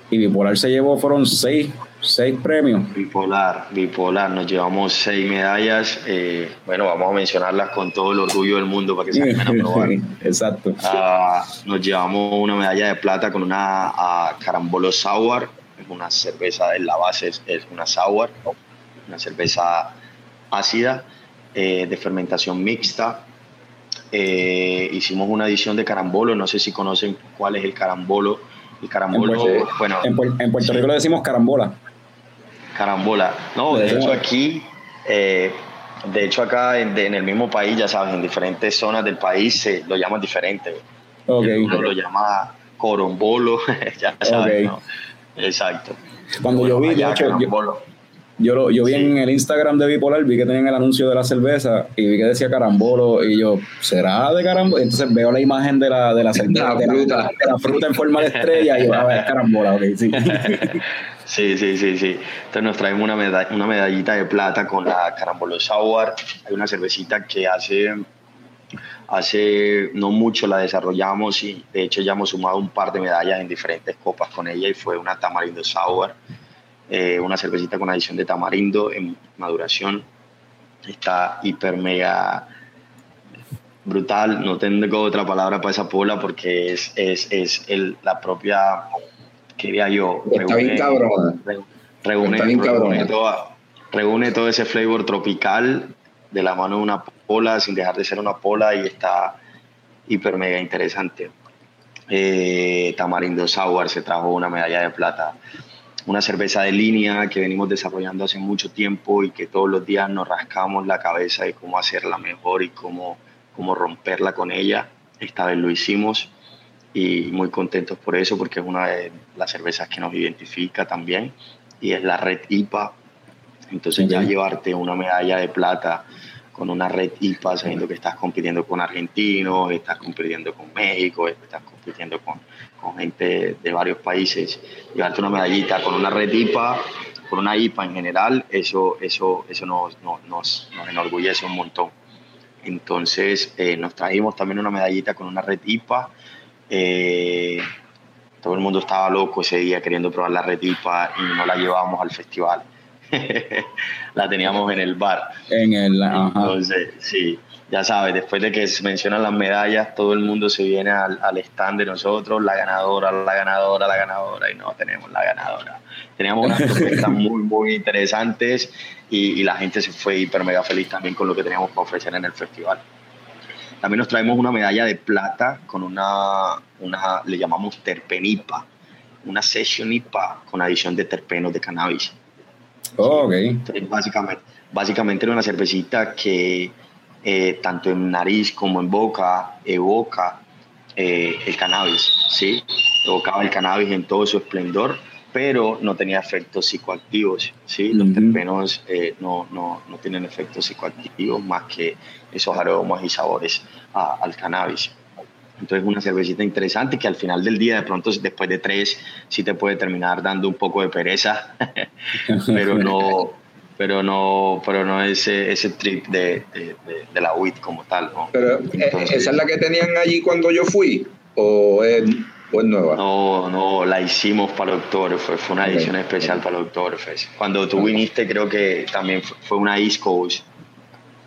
Y Bipolar se llevó, fueron seis, seis premios. Bipolar, Bipolar, nos llevamos seis medallas. Eh, bueno, vamos a mencionarlas con todo el orgullo del mundo para que se animen a probar. Exacto. Uh, nos llevamos una medalla de plata con una uh, Carambolo Sour, es una cerveza, en la base es, es una Sour, una cerveza ácida. Eh, de fermentación mixta. Eh, hicimos una edición de carambolo, no sé si conocen cuál es el carambolo. El carambolo, en Puerto, bueno. En, Puerto Rico le decimos carambola. Carambola. No, de hecho aquí, eh, de hecho acá en, el mismo país, ya sabes, en diferentes zonas del país se lo llaman diferente. Okay. lo llama corombolo, ya sabes, Exacto. Cuando yo vi, de hecho, yo, lo, yo vi en el Instagram de Bipolar, vi que tenían el anuncio de la cerveza y vi que decía carambolo y yo, ¿será de carambolo? Entonces veo la imagen de la, de la cerveza, de, la, la, fruta en forma de estrella y yo, a ver, carambola, ok, sí. Sí, sí, sí, sí. Entonces nos traemos una, una medallita de plata con la Carambolo Sour. Hay una cervecita que hace, hace no mucho la desarrollamos y de hecho ya hemos sumado un par de medallas en diferentes copas con ella y fue una Tamarindo Sour eh, una cervecita con adición de tamarindo en maduración. Está hiper mega brutal, no tengo otra palabra para esa pola porque es, es, es el, la propia, quería yo, Está bien. Reúne, reúne, reúne todo ese flavor tropical de la mano de una pola sin dejar de ser una pola y está hiper mega interesante. Eh, Tamarindo Sour se trajo una medalla de plata una cerveza de línea que venimos desarrollando hace mucho tiempo y que todos los días nos rascamos la cabeza de cómo hacerla mejor y cómo, cómo romperla con ella. Esta vez lo hicimos y muy contentos por eso porque es una de las cervezas que nos identifica también y es la Red IPA. Entonces ya llevarte una medalla de plata con una red IPA, sabiendo que estás compitiendo con argentinos, estás compitiendo con México, estás compitiendo con, con gente de varios países, llevarte una medallita con una red IPA, con una IPA en general, eso, eso, eso nos, nos, nos enorgullece un montón. Entonces eh, nos trajimos también una medallita con una red IPA. Eh, todo el mundo estaba loco ese día queriendo probar la red IPA y no la llevábamos al festival. la teníamos en el bar. En el, Entonces, sí, ya sabes, después de que se mencionan las medallas, todo el mundo se viene al, al, stand de nosotros, la ganadora, la ganadora, la ganadora, y no tenemos la ganadora. Teníamos unas propuestas muy, muy interesantes y, y, la gente se fue hiper mega feliz también con lo que teníamos para ofrecer en el festival. También nos traemos una medalla de plata con una, una le llamamos terpenipa, una session IPA con adición de terpenos de cannabis. Oh, básicamente, básicamente era una cervecita que eh, tanto en nariz como en boca evoca eh, el cannabis, ¿sí? Evocaba el cannabis en todo su esplendor, pero no tenía efectos psicoactivos. ¿sí? Los terpenos eh, no, no, no, tienen efectos psicoactivos más que esos aromas y sabores al cannabis. Entonces una cervecita interesante que al final del día, de pronto después de tres, sí te puede terminar dando un poco de pereza, pero no, pero no, pero no ese, ese trip de, de, la WIT como tal. ¿no? Pero eh, esa es la que tenían allí cuando yo fui, o es, nueva. No, no, la hicimos para el Oktoberfest, fue una edición especial para el Oktoberfest. Cuando tú viniste creo que también fue una East Coast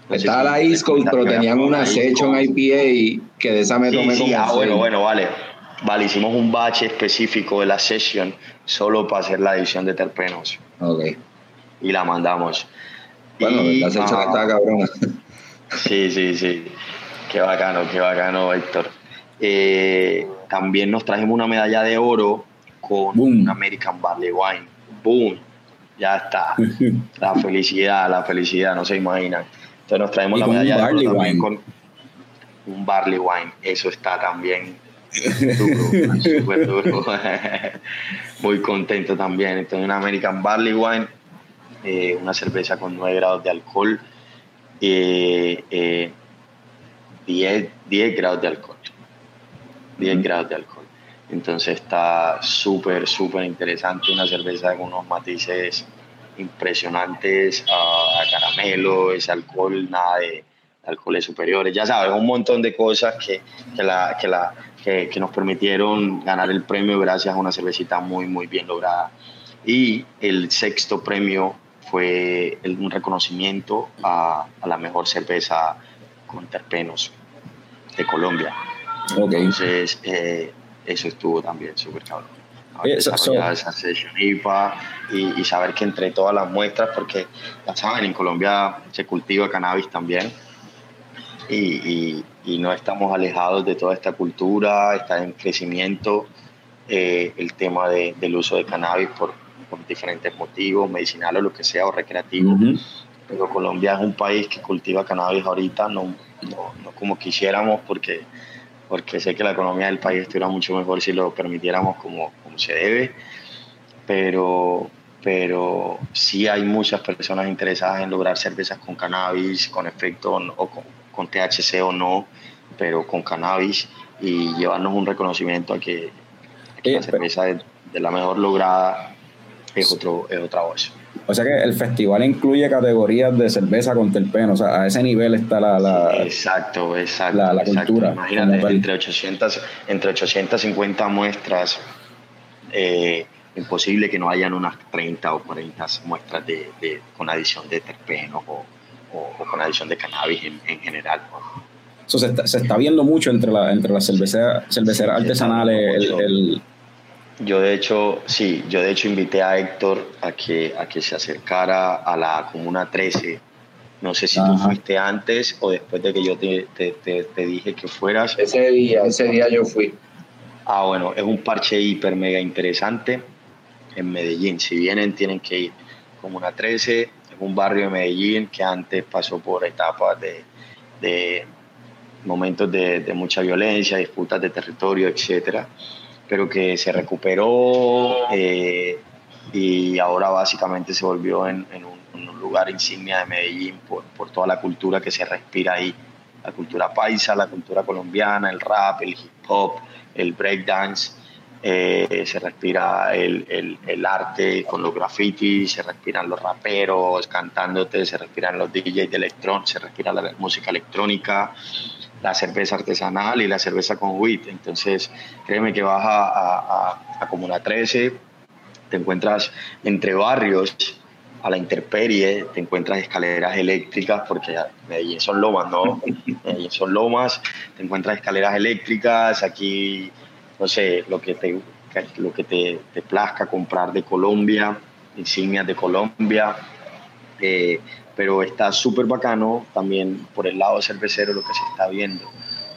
estaba la East Coast, pero tenían una session IPA que de esa me tomé sí, Ah, bueno, bueno, vale. Vale, hicimos un batch específico de la session solo para hacer la edición de terpenos. Ok. Y la mandamos. Bueno, la session ah, está cabrona. Sí, sí, sí. Qué bacano, qué bacano, Héctor. Eh, también nos trajimos una medalla de oro con un American Barley Wine. Boom. Ya está. la felicidad, la felicidad, no se imaginan. Entonces nos traemos la medalla de oro también con un barley wine. Eso está también duro, súper duro. Muy contento también. Entonces un American Barley Wine, eh, una cerveza con 9 grados de alcohol, eh, 10, 10 grados de alcohol. 10 grados de alcohol. Entonces está súper, súper interesante. Una cerveza con unos matices impresionantes a, caramelo, ese alcohol, nada de, alcoholes superiores, ya sabes, un montón de cosas que, que, la, que, la, que, nos permitieron ganar el premio gracias a una cervecita muy, muy bien lograda. Y el sexto premio fue un reconocimiento a, a la mejor cerveza con terpenos de Colombia. Entonces, eh, eso estuvo también súper cabrón. Desarrollar esa sesión IPA y, saber que entre todas las muestras, porque ya saben, en Colombia se cultiva cannabis también. Y, no estamos alejados de toda esta cultura, está en crecimiento eh, el tema del uso de cannabis por, diferentes motivos, medicinal o lo que sea, o recreativo. Pero Colombia es un país que cultiva cannabis ahorita, no, no, no como quisiéramos, porque porque sé que la economía del país estuviera mucho mejor si lo permitiéramos como, como se debe, pero, pero sí hay muchas personas interesadas en lograr cervezas con cannabis, con efecto o con, THC o no, pero con cannabis y llevarnos un reconocimiento a que, la eh, cerveza de, de, la mejor lograda es, otro, es otra voz. O sea que el festival incluye categorías de cerveza con terpeno, o sea, a ese nivel está la... la exacto, exacto. La, cultura. Imagínate, entre 800, entre 850 muestras, eh, imposible que no hayan unas 30 o 40 muestras de, con adición de terpenos o, con adición de cannabis en, general. Eso se, está, se, está, viendo mucho entre, la, entre las cerveceras, cerveceras artesanales, el yo de hecho, sí, yo de hecho invité a Héctor a que, a que se acercara a la Comuna 13. No sé si tú fuiste antes o después de que yo te, te, te, dije que fueras. Ese día, ese día yo fui. Ah, bueno, es un parche hiper mega interesante en Medellín. Si vienen, tienen que ir. Comuna 13 es un barrio de Medellín que antes pasó por etapas de, de momentos de, de mucha violencia, disputas de territorio, etcétera pero que se recuperó eh, y ahora básicamente se volvió en, un, lugar insignia de Medellín por, por, toda la cultura que se respira ahí. La cultura paisa, la cultura colombiana, el rap, el hip hop, el breakdance. Eh, se respira el, el, el, arte con los grafitis, se respiran los raperos cantándote, se respiran los DJs de electrón, se respira la música electrónica, la cerveza artesanal y la cerveza con wheat. Entonces, créeme que vas a, a, Comuna 13, te encuentras entre barrios, a la intemperie, te encuentras escaleras eléctricas, porque Medellín son lomas, ¿no? Medellín son lomas, te encuentras escaleras eléctricas, aquí, no sé, lo que te, lo que te, te plazca comprar de Colombia, insignias de Colombia. Eh, pero está súper bacano también por el lado cervecero lo que se está viendo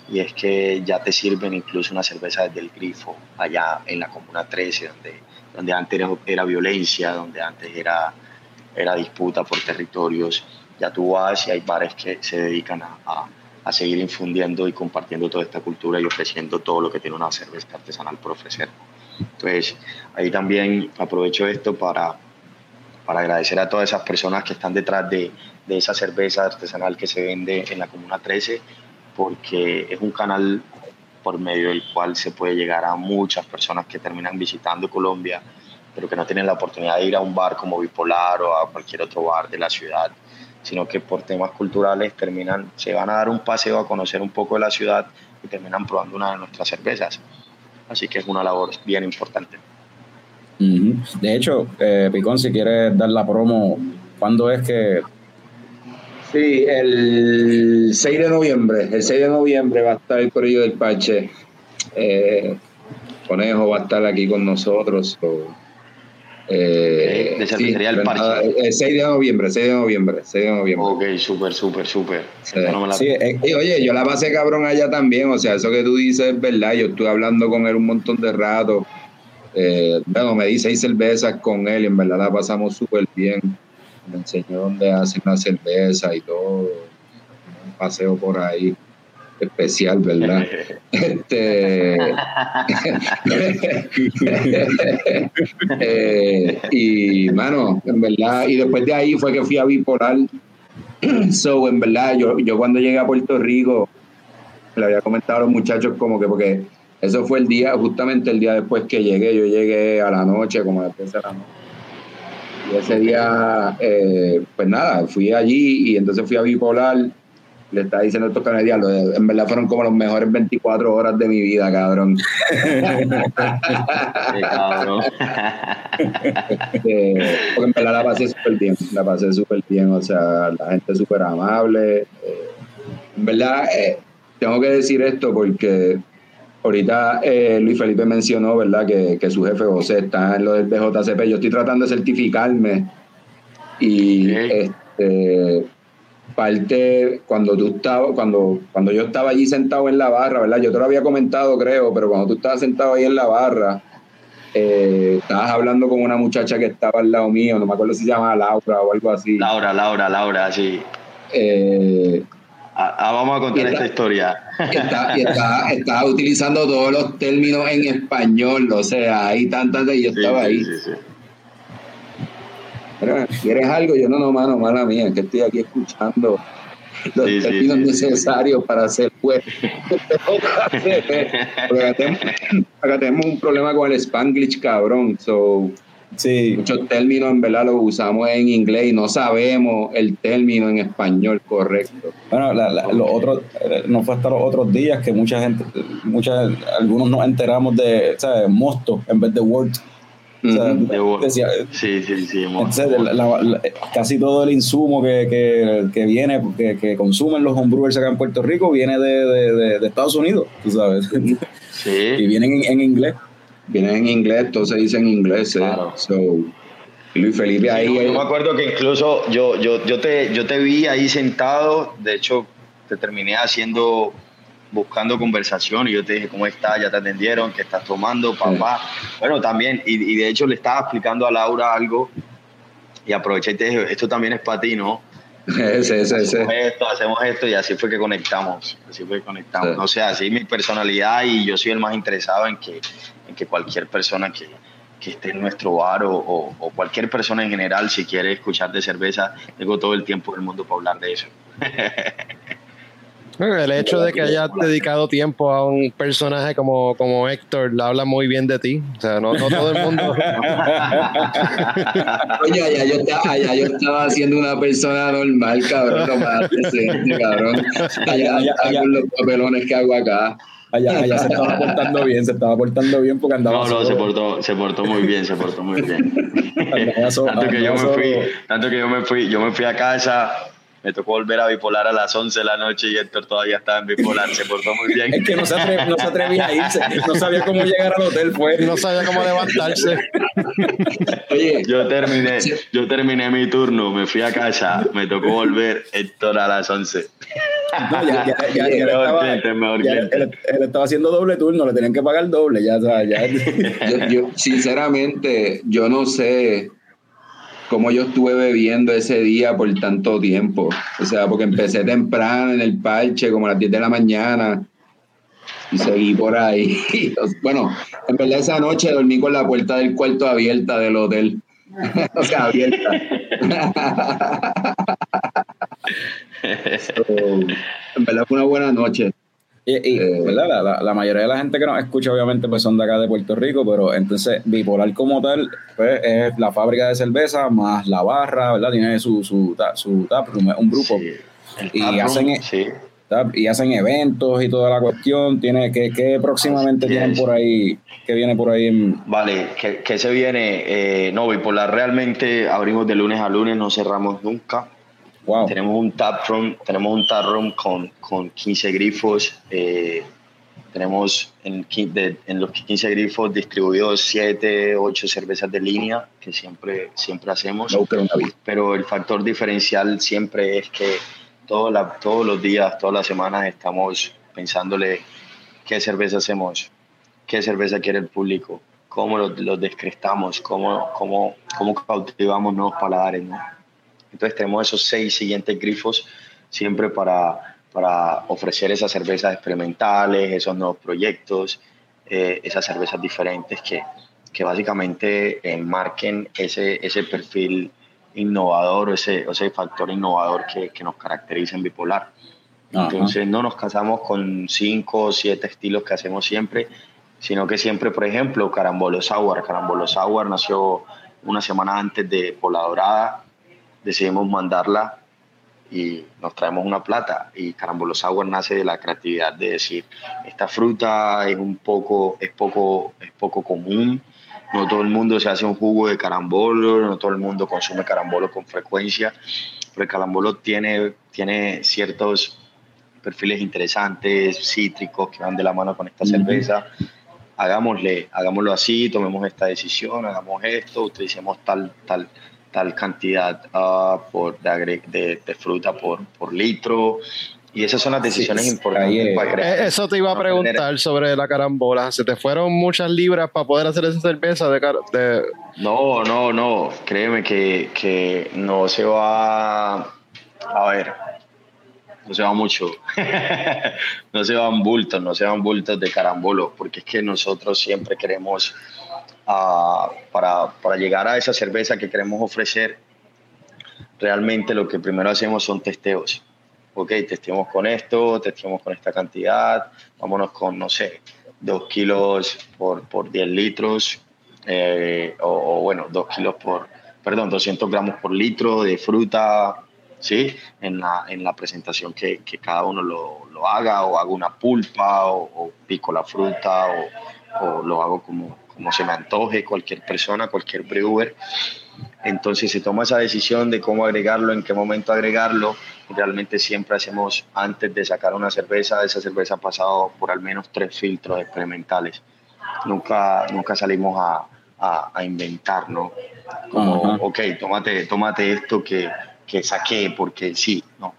y es que ya te sirven incluso una cerveza desde el grifo allá en la Comuna 13 donde, donde antes era, violencia, donde antes era, era disputa por territorios, ya tú vas y hay bares que se dedican a, a, seguir infundiendo y compartiendo toda esta cultura y ofreciendo todo lo que tiene una cerveza artesanal por ofrecer. Entonces, ahí también aprovecho esto para, para agradecer a todas esas personas que están detrás de, esa cerveza artesanal que se vende en la Comuna 13, porque es un canal por medio del cual se puede llegar a muchas personas que terminan visitando Colombia, pero que no tienen la oportunidad de ir a un bar como Bipolar o a cualquier otro bar de la ciudad, sino que por temas culturales terminan, se van a dar un paseo a conocer un poco de la ciudad y terminan probando una de nuestras cervezas. Así que es una labor bien importante. De hecho, eh, Picón, si quieres dar la promo, ¿cuándo es que Sí, el 6 de noviembre. El 6 de noviembre va a estar el Corillo del Pache. Eh, Conejo va a estar aquí con nosotros. eh, de cervecería sí, del Parche. El 6 de noviembre, 6 de noviembre, 6 de noviembre. Ok, súper, súper, súper. Sí. Sí, eh, oye, yo la pasé cabrón allá también, o sea, eso que tú dices es verdad, yo estuve hablando con él un montón de rato, eh, bueno, me di seis cervezas con él y en verdad la pasamos súper bien, me enseñó dónde hacen la cerveza y todo, un paseo por ahí especial, ¿verdad? este eh, y mano, en verdad, y después de ahí fue que fui a bipolar. so, en verdad, yo, yo cuando llegué a Puerto Rico, le había comentado a los muchachos como que porque eso fue el día, justamente el día después que llegué, yo llegué a la noche, como después de la noche. Y ese día, eh, pues nada, fui allí y entonces fui a bipolar le estaba diciendo a estos canadianos, en verdad fueron como los mejores 24 horas de mi vida, cabrón. Sí, cabrón. Eh, porque en verdad la pasé súper bien, la pasé súper bien, o sea, la gente súper amable. eh, en verdad, eh, tengo que decir esto porque ahorita eh, Luis Felipe mencionó, ¿verdad?, que, que su jefe José está en lo del BJCP. Yo estoy tratando de certificarme y este parte cuando tú estabas cuando cuando yo estaba allí sentado en la barra verdad yo te lo había comentado creo pero cuando tú estabas sentado ahí en la barra eh, estabas hablando con una muchacha que estaba al lado mío no me acuerdo si se llama Laura o algo así Laura, Laura, Laura, sí. Eh, Ah, ah, vamos a contar esta historia. está- utilizando todos los términos en español o sea hay tantas y yo estaba sí, ahí sí, sí. Mira, ¿quieres algo? Yo no, no, mano, mala mía, es que estoy aquí escuchando los términos necesarios para ser juez. Porque tenemos, acá tenemos un problema con el Spanglish, cabrón. So, Sí, muchos términos en verdad los usamos en inglés y no sabemos el término en español correcto. bueno, la- la- los otros, eh, no fue hasta los otros días que mucha gente, mucha, algunos nos enteramos de, ¿sabes? Mosto en vez de word. O sea, Ujú. De Word. decía, Sí, sí, sí. entonces, la- la- la- casi todo el insumo que, que, que viene, que, que consumen los homebrewers acá en Puerto Rico viene de, de, de- de Estados Unidos, tú sabes. y Sí. vienen en, en inglés. Vienen en inglés, todo se dice en inglés. eh. Claro. So, Luis Felipe ahí. Yo, yo me acuerdo que incluso yo, yo, yo, te, yo te vi ahí sentado, de hecho te terminé haciendo, buscando conversación y yo te dije, ¿cómo estás? ¿Ya te atendieron? ¿Qué estás tomando, papá? Bueno, también, y, y de hecho le estaba explicando a Laura algo y aproveché y te dije, esto también es para ti, ¿no? Ese, ese, ese. Hacemos esto, hacemos esto y así fue que conectamos, así fue que conectamos. Sí. O sea, así mi personalidad y yo soy el más interesado en que, en que cualquier persona que, que esté en nuestro bar o, o- o cualquier persona en general, si quiere escuchar de cerveza, tengo todo el tiempo del mundo para hablar de eso. El hecho de que hayas dedicado tiempo a un personaje como, como Héctor le habla muy bien de ti. O sea, no, no todo el mundo. Oye, allá yo, estaba, allá yo estaba haciendo una persona normal, cabrón, no más decente, cabrón. Allá, Allá- allá con los papelones que hago acá. Allá, allá se estaba portando bien, se estaba portando bien porque andaba No, no, solo. se portó, se portó muy bien, se portó muy bien. Tanto que yo me fui, tanto que yo me fui, yo me fui a casa, me tocó volver a bipolar a las 11 de la noche y Héctor todavía estaba en bipolar, se portó muy bien. Es que no se, atre- no se atrevía a irse, no sabía cómo llegar al hotel, fue. No sabía cómo levantarse. Oye, Yo terminé, yo terminé mi turno, me fui a casa, me tocó volver Héctor a las 11. No, ya, ya, ya, él Mejor estaba, él, él estaba haciendo doble turno, le tenían que pagar doble, ya, sea, ya. yo, yo, sinceramente, yo no sé cómo yo estuve bebiendo ese día por tanto tiempo. O sea, porque empecé temprano en el parche, como a las 10 de la mañana. y seguí por ahí. Bueno, en verdad esa noche dormí con la puerta del cuarto abierta del hotel. o sea, abierta. en verdad fue una buena noche. Y, eh, ¿verdad? La, mayoría de la gente que nos escucha, obviamente, pues son de acá de Puerto Rico, pero entonces Bipolar como tal, pues es la fábrica de cerveza más la barra, ¿verdad? Tiene su, su, su tap un grupo. y hacen, y hacen eventos y toda la cuestión. Tiene que, que próximamente tienen por ahí, que viene por ahí. En... Vale, que, se viene. Eh, no, Bipolar realmente abrimos de lunes a lunes, no cerramos nunca. Tenemos un tap room, tenemos un tap room con, con 15 grifos. Eh, tenemos en, en, los 15 grifos distribuidos 7, 8 cervezas de línea que siempre, siempre hacemos. pero el factor diferencial siempre es que la, todos los días, todas las semanas estamos pensándole qué cerveza hacemos, qué cerveza quiere el público, cómo los lo descrestamos, cómo, cómo, cómo cautivamos nuevos paladares. ¿no? Entonces tenemos esos seis siguientes grifos siempre para, para ofrecer esas cervezas experimentales, esos nuevos proyectos, eh, esas cervezas diferentes que, que básicamente enmarquen ese, ese perfil innovador, ese, ese factor innovador que, que nos caracteriza en bipolar. Entonces no nos casamos con cinco o siete estilos que hacemos siempre, sino que siempre, por ejemplo, Carambolo Sour. Carambolo Sour nació una semana antes de Pola Dorada, decidimos mandarla y nos traemos una plata. Y Carambolo Sour nace de la creatividad de decir, esta fruta es un poco, es poco, es poco común, no todo el mundo se hace un jugo de carambolo, no todo el mundo consume carambolo con frecuencia, pero el carambolo tiene, tiene ciertos perfiles interesantes, cítricos, que van de la mano con esta cerveza. Hagámosle, hagámoslo así, tomemos esta decisión, hagamos esto, utilicemos tal, tal, tal cantidad uh, por, de, de, fruta por, por litro, y esas son las decisiones importantes para crear. Eh, eso te iba a preguntar sobre la carambola. ¿Se te fueron muchas libras para poder hacer esa cerveza de, de... No, no, no. Créeme que, que no se va. A ver, no se va mucho. no se van bultos, no se van bultos de carambolo, porque es que nosotros siempre queremos, uh, para, para llegar a esa cerveza que queremos ofrecer, realmente lo que primero hacemos son testeos ok, testeamos con esto, testeamos con esta cantidad, vámonos con, no sé, 2 kilos por, por 10 litros, eh, o, bueno, 2 kilos por, perdón, 200 gramos por litro de fruta, ¿sí? En la, en la presentación que, que cada uno lo, lo, haga, o hago una pulpa, o, pico la fruta, o, o, lo hago como, como se me antoje, cualquier persona, cualquier brewer. Entonces se toma esa decisión de cómo agregarlo, en qué momento agregarlo. Realmente siempre hacemos, antes de sacar una cerveza, esa cerveza ha pasado por al menos tres filtros experimentales. Nunca, nunca salimos a, a, inventar, ¿no? Como, ok, tómate, tómate esto que, que saqué porque sí, no.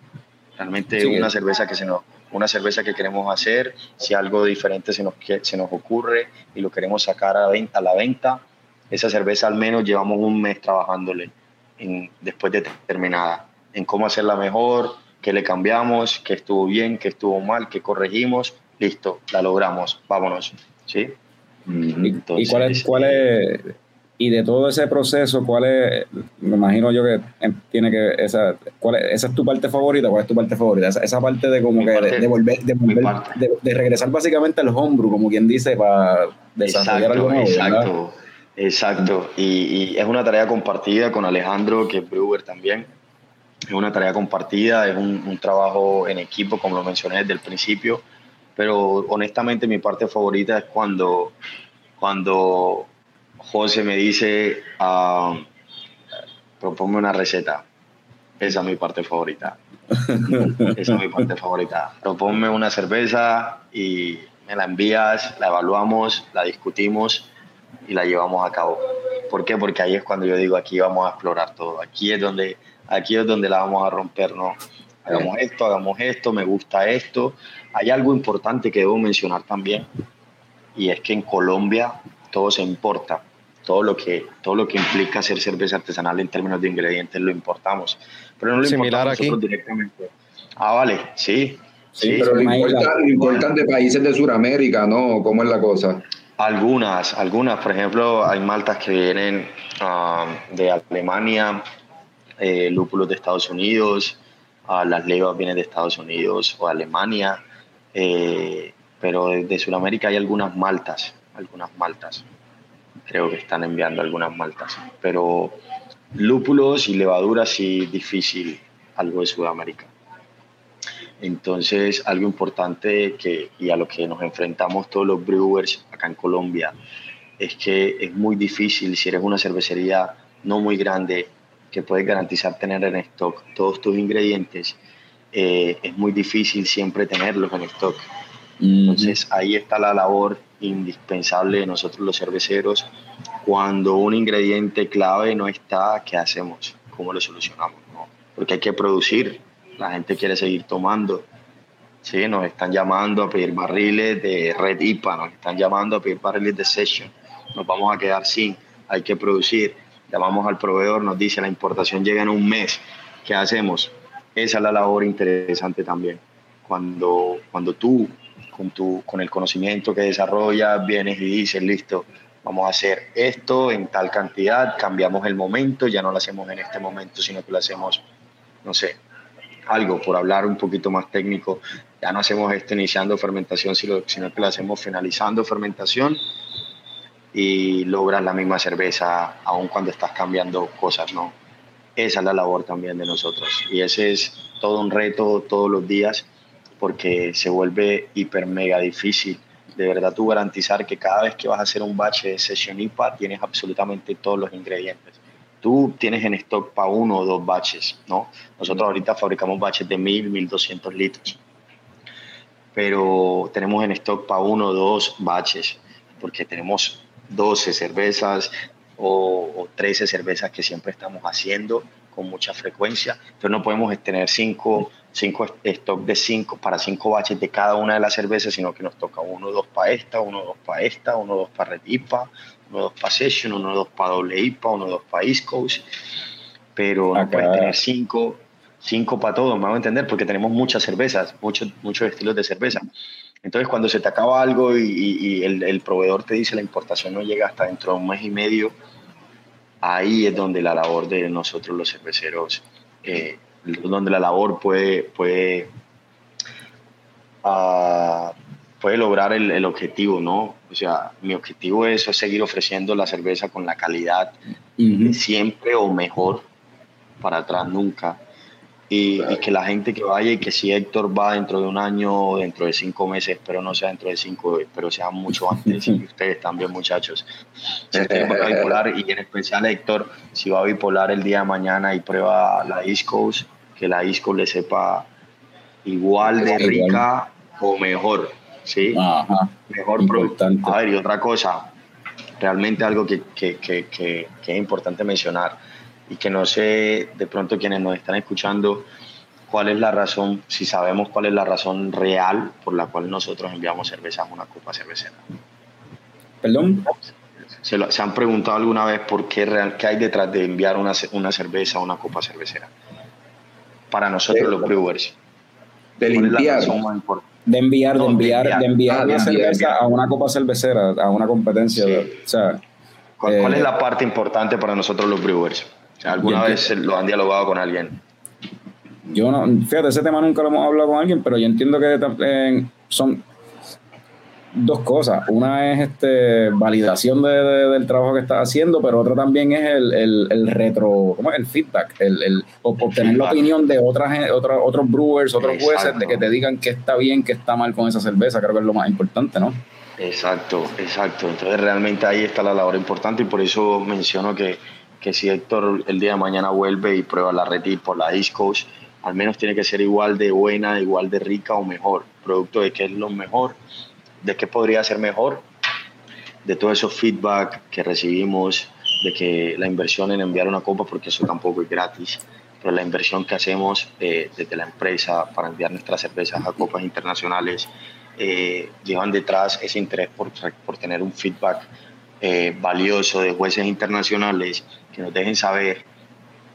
Realmente una cerveza que se nos, una cerveza que queremos hacer, si algo diferente se nos, se nos ocurre y lo queremos sacar a, venta, a la venta, esa cerveza al menos llevamos un mes trabajándole en, después de terminada, en cómo hacerla mejor, qué le cambiamos, qué estuvo bien, qué estuvo mal, qué corregimos, listo, la logramos, vámonos, ¿sí? ¿Y cuál es, cuál es, y de todo ese proceso, cuál es, me imagino yo que tiene que, esa, cuál es, esa es tu parte favorita, cuál es tu parte favorita, esa, parte de como que de, volver, de, volver de, regresar básicamente al homebrew, como quien dice, para desarrollar algo nuevo. Exacto. Exacto, y, es una tarea compartida con Alejandro, que es brewer también. Es una tarea compartida, es un, trabajo en equipo, como lo mencioné desde el principio, pero honestamente mi parte favorita es cuando, cuando José me dice, uh, proponme una receta. Esa es mi parte favorita. Esa es mi parte favorita. Proponme una cerveza y me la envías, la evaluamos, la discutimos y la llevamos a cabo. ¿Por qué? Porque ahí es cuando yo digo, aquí vamos a explorar todo, aquí es donde, aquí es donde la vamos a romper, ¿no? Hagamos esto, hagamos esto, me gusta esto. Hay algo importante que debo mencionar también, y es que en Colombia todo se importa. Todo lo, que, todo lo que implica hacer cerveza artesanal en términos de ingredientes lo importamos. Pero no lo Similar importamos aquí. directamente. Ah, vale, sí. Sí, pero lo importan, de países de Sudamérica, ¿no? ¿Cómo es la cosa? Algunas, algunas. Por ejemplo, hay maltas que vienen ah, de Alemania, eh, lúpulos de Estados Unidos, uh, las levas vienen de Estados Unidos o Alemania, eh, pero de Sudamérica hay algunas maltas, algunas maltas. Creo que están enviando algunas maltas, pero lúpulos y levaduras sí difícil algo de Sudamérica. Entonces, algo importante que, y a lo que nos enfrentamos todos los brewers acá en Colombia es que es muy difícil, si eres una cervecería no muy grande, que puedes garantizar tener en stock todos tus ingredientes, eh, es muy difícil siempre tenerlos en stock. Entonces, ahí está la labor indispensable de nosotros los cerveceros. Cuando un ingrediente clave no está, ¿qué hacemos? ¿Cómo lo solucionamos? Porque hay que producir, la gente quiere seguir tomando. Sí, nos están llamando a pedir barriles de Red IPA, nos están llamando a pedir barriles de Session. Nos vamos a quedar sin, hay que producir. Llamamos al proveedor, nos dice la importación llega en un mes. ¿Qué hacemos? Esa es la labor interesante también. Cuando, cuando tú, con, tu, con el conocimiento que desarrollas, vienes y dices, listo, vamos a hacer esto en tal cantidad, cambiamos el momento, ya no lo hacemos en este momento, sino que lo hacemos, no sé, algo, por hablar un poquito más técnico, ya no hacemos esto iniciando fermentación, sino, que lo hacemos finalizando fermentación y logras la misma cerveza aun cuando estás cambiando cosas, ¿no? Esa es la labor también de nosotros y ese es todo un reto todos los días porque se vuelve hiper mega difícil. De verdad tú garantizar que cada vez que vas a hacer un bache de sesión IPA tienes absolutamente todos los ingredientes tú tienes en stock para uno o dos baches, ¿no? Nosotros ahorita fabricamos baches de 1000, 1200 litros, pero tenemos en stock para uno o dos baches, porque tenemos 12 cervezas o, o 13 cervezas que siempre estamos haciendo con mucha frecuencia, pero no podemos tener cinco, cinco stock de cinco para cinco baches de cada una de las cervezas, sino que nos toca uno dos para esta, uno dos para esta, uno dos para Red IPA, uno dos para Session, uno dos para doble IPA, uno dos para East Coast, pero no puedes tener cinco, cinco para todos, me van a entender, porque tenemos muchas cervezas, muchos, muchos estilos de cerveza. Entonces, cuando se te acaba algo y, el, el, proveedor te dice la importación no llega hasta dentro de un mes y medio, ahí es donde la labor de nosotros los cerveceros, eh, donde la labor puede, puede uh, puede lograr el, el, objetivo, ¿no? O sea, mi objetivo es seguir ofreciendo la cerveza con la calidad siempre o mejor, para atrás nunca. Y, que la gente que vaya y que si Héctor va dentro de un año o dentro de cinco meses, pero no sea dentro de cinco, pero sea mucho antes, y ustedes también muchachos. Si ustedes van a bipolar, y en especial Héctor, si va a bipolar el día de mañana y prueba la East Coast, que la East Coast le sepa igual de rica o mejor ¿sí? Mejor importante. A ver, y otra cosa, realmente algo que, que, que, que, es importante mencionar y que no sé de pronto quienes nos están escuchando cuál es la razón, si sabemos cuál es la razón real por la cual nosotros enviamos cerveza a una copa cervecera. ¿Perdón? ¿Se, lo, ¿Se, han preguntado alguna vez por qué, real, qué hay detrás de enviar una, una cerveza a una copa cervecera? Para nosotros los brewers. De limpiar. Es la razón más importante? de enviar, de enviar, de enviar, la cerveza a una copa cervecera, a una competencia. O sea, ¿Cuál, es eh, la parte importante para nosotros los brewers? ¿Alguna vez lo han dialogado con alguien? Yo no, fíjate, ese tema nunca lo hemos hablado con alguien, pero yo entiendo que eh, son dos cosas. Una es este validación de, del trabajo que estás haciendo, pero otra también es el, el, el retro, ¿cómo es? El feedback, el, el obtener la opinión de otras, otros, otros brewers, otros jueces, de que te digan qué está bien, qué está mal con esa cerveza. Creo que es lo más importante, ¿no? Exacto, exacto. Entonces realmente ahí está la labor importante y por eso menciono que, que si Héctor el día de mañana vuelve y prueba la Red por la East Coast, al menos tiene que ser igual de buena, igual de rica o mejor. Producto de que es lo mejor de qué podría ser mejor, de todo esos feedback que recibimos, de que la inversión en enviar una copa, porque eso tampoco es gratis, pero la inversión que hacemos eh, desde la empresa para enviar nuestras cervezas a copas internacionales, eh, llevan detrás ese interés por, por tener un feedback eh, valioso de jueces internacionales que nos dejen saber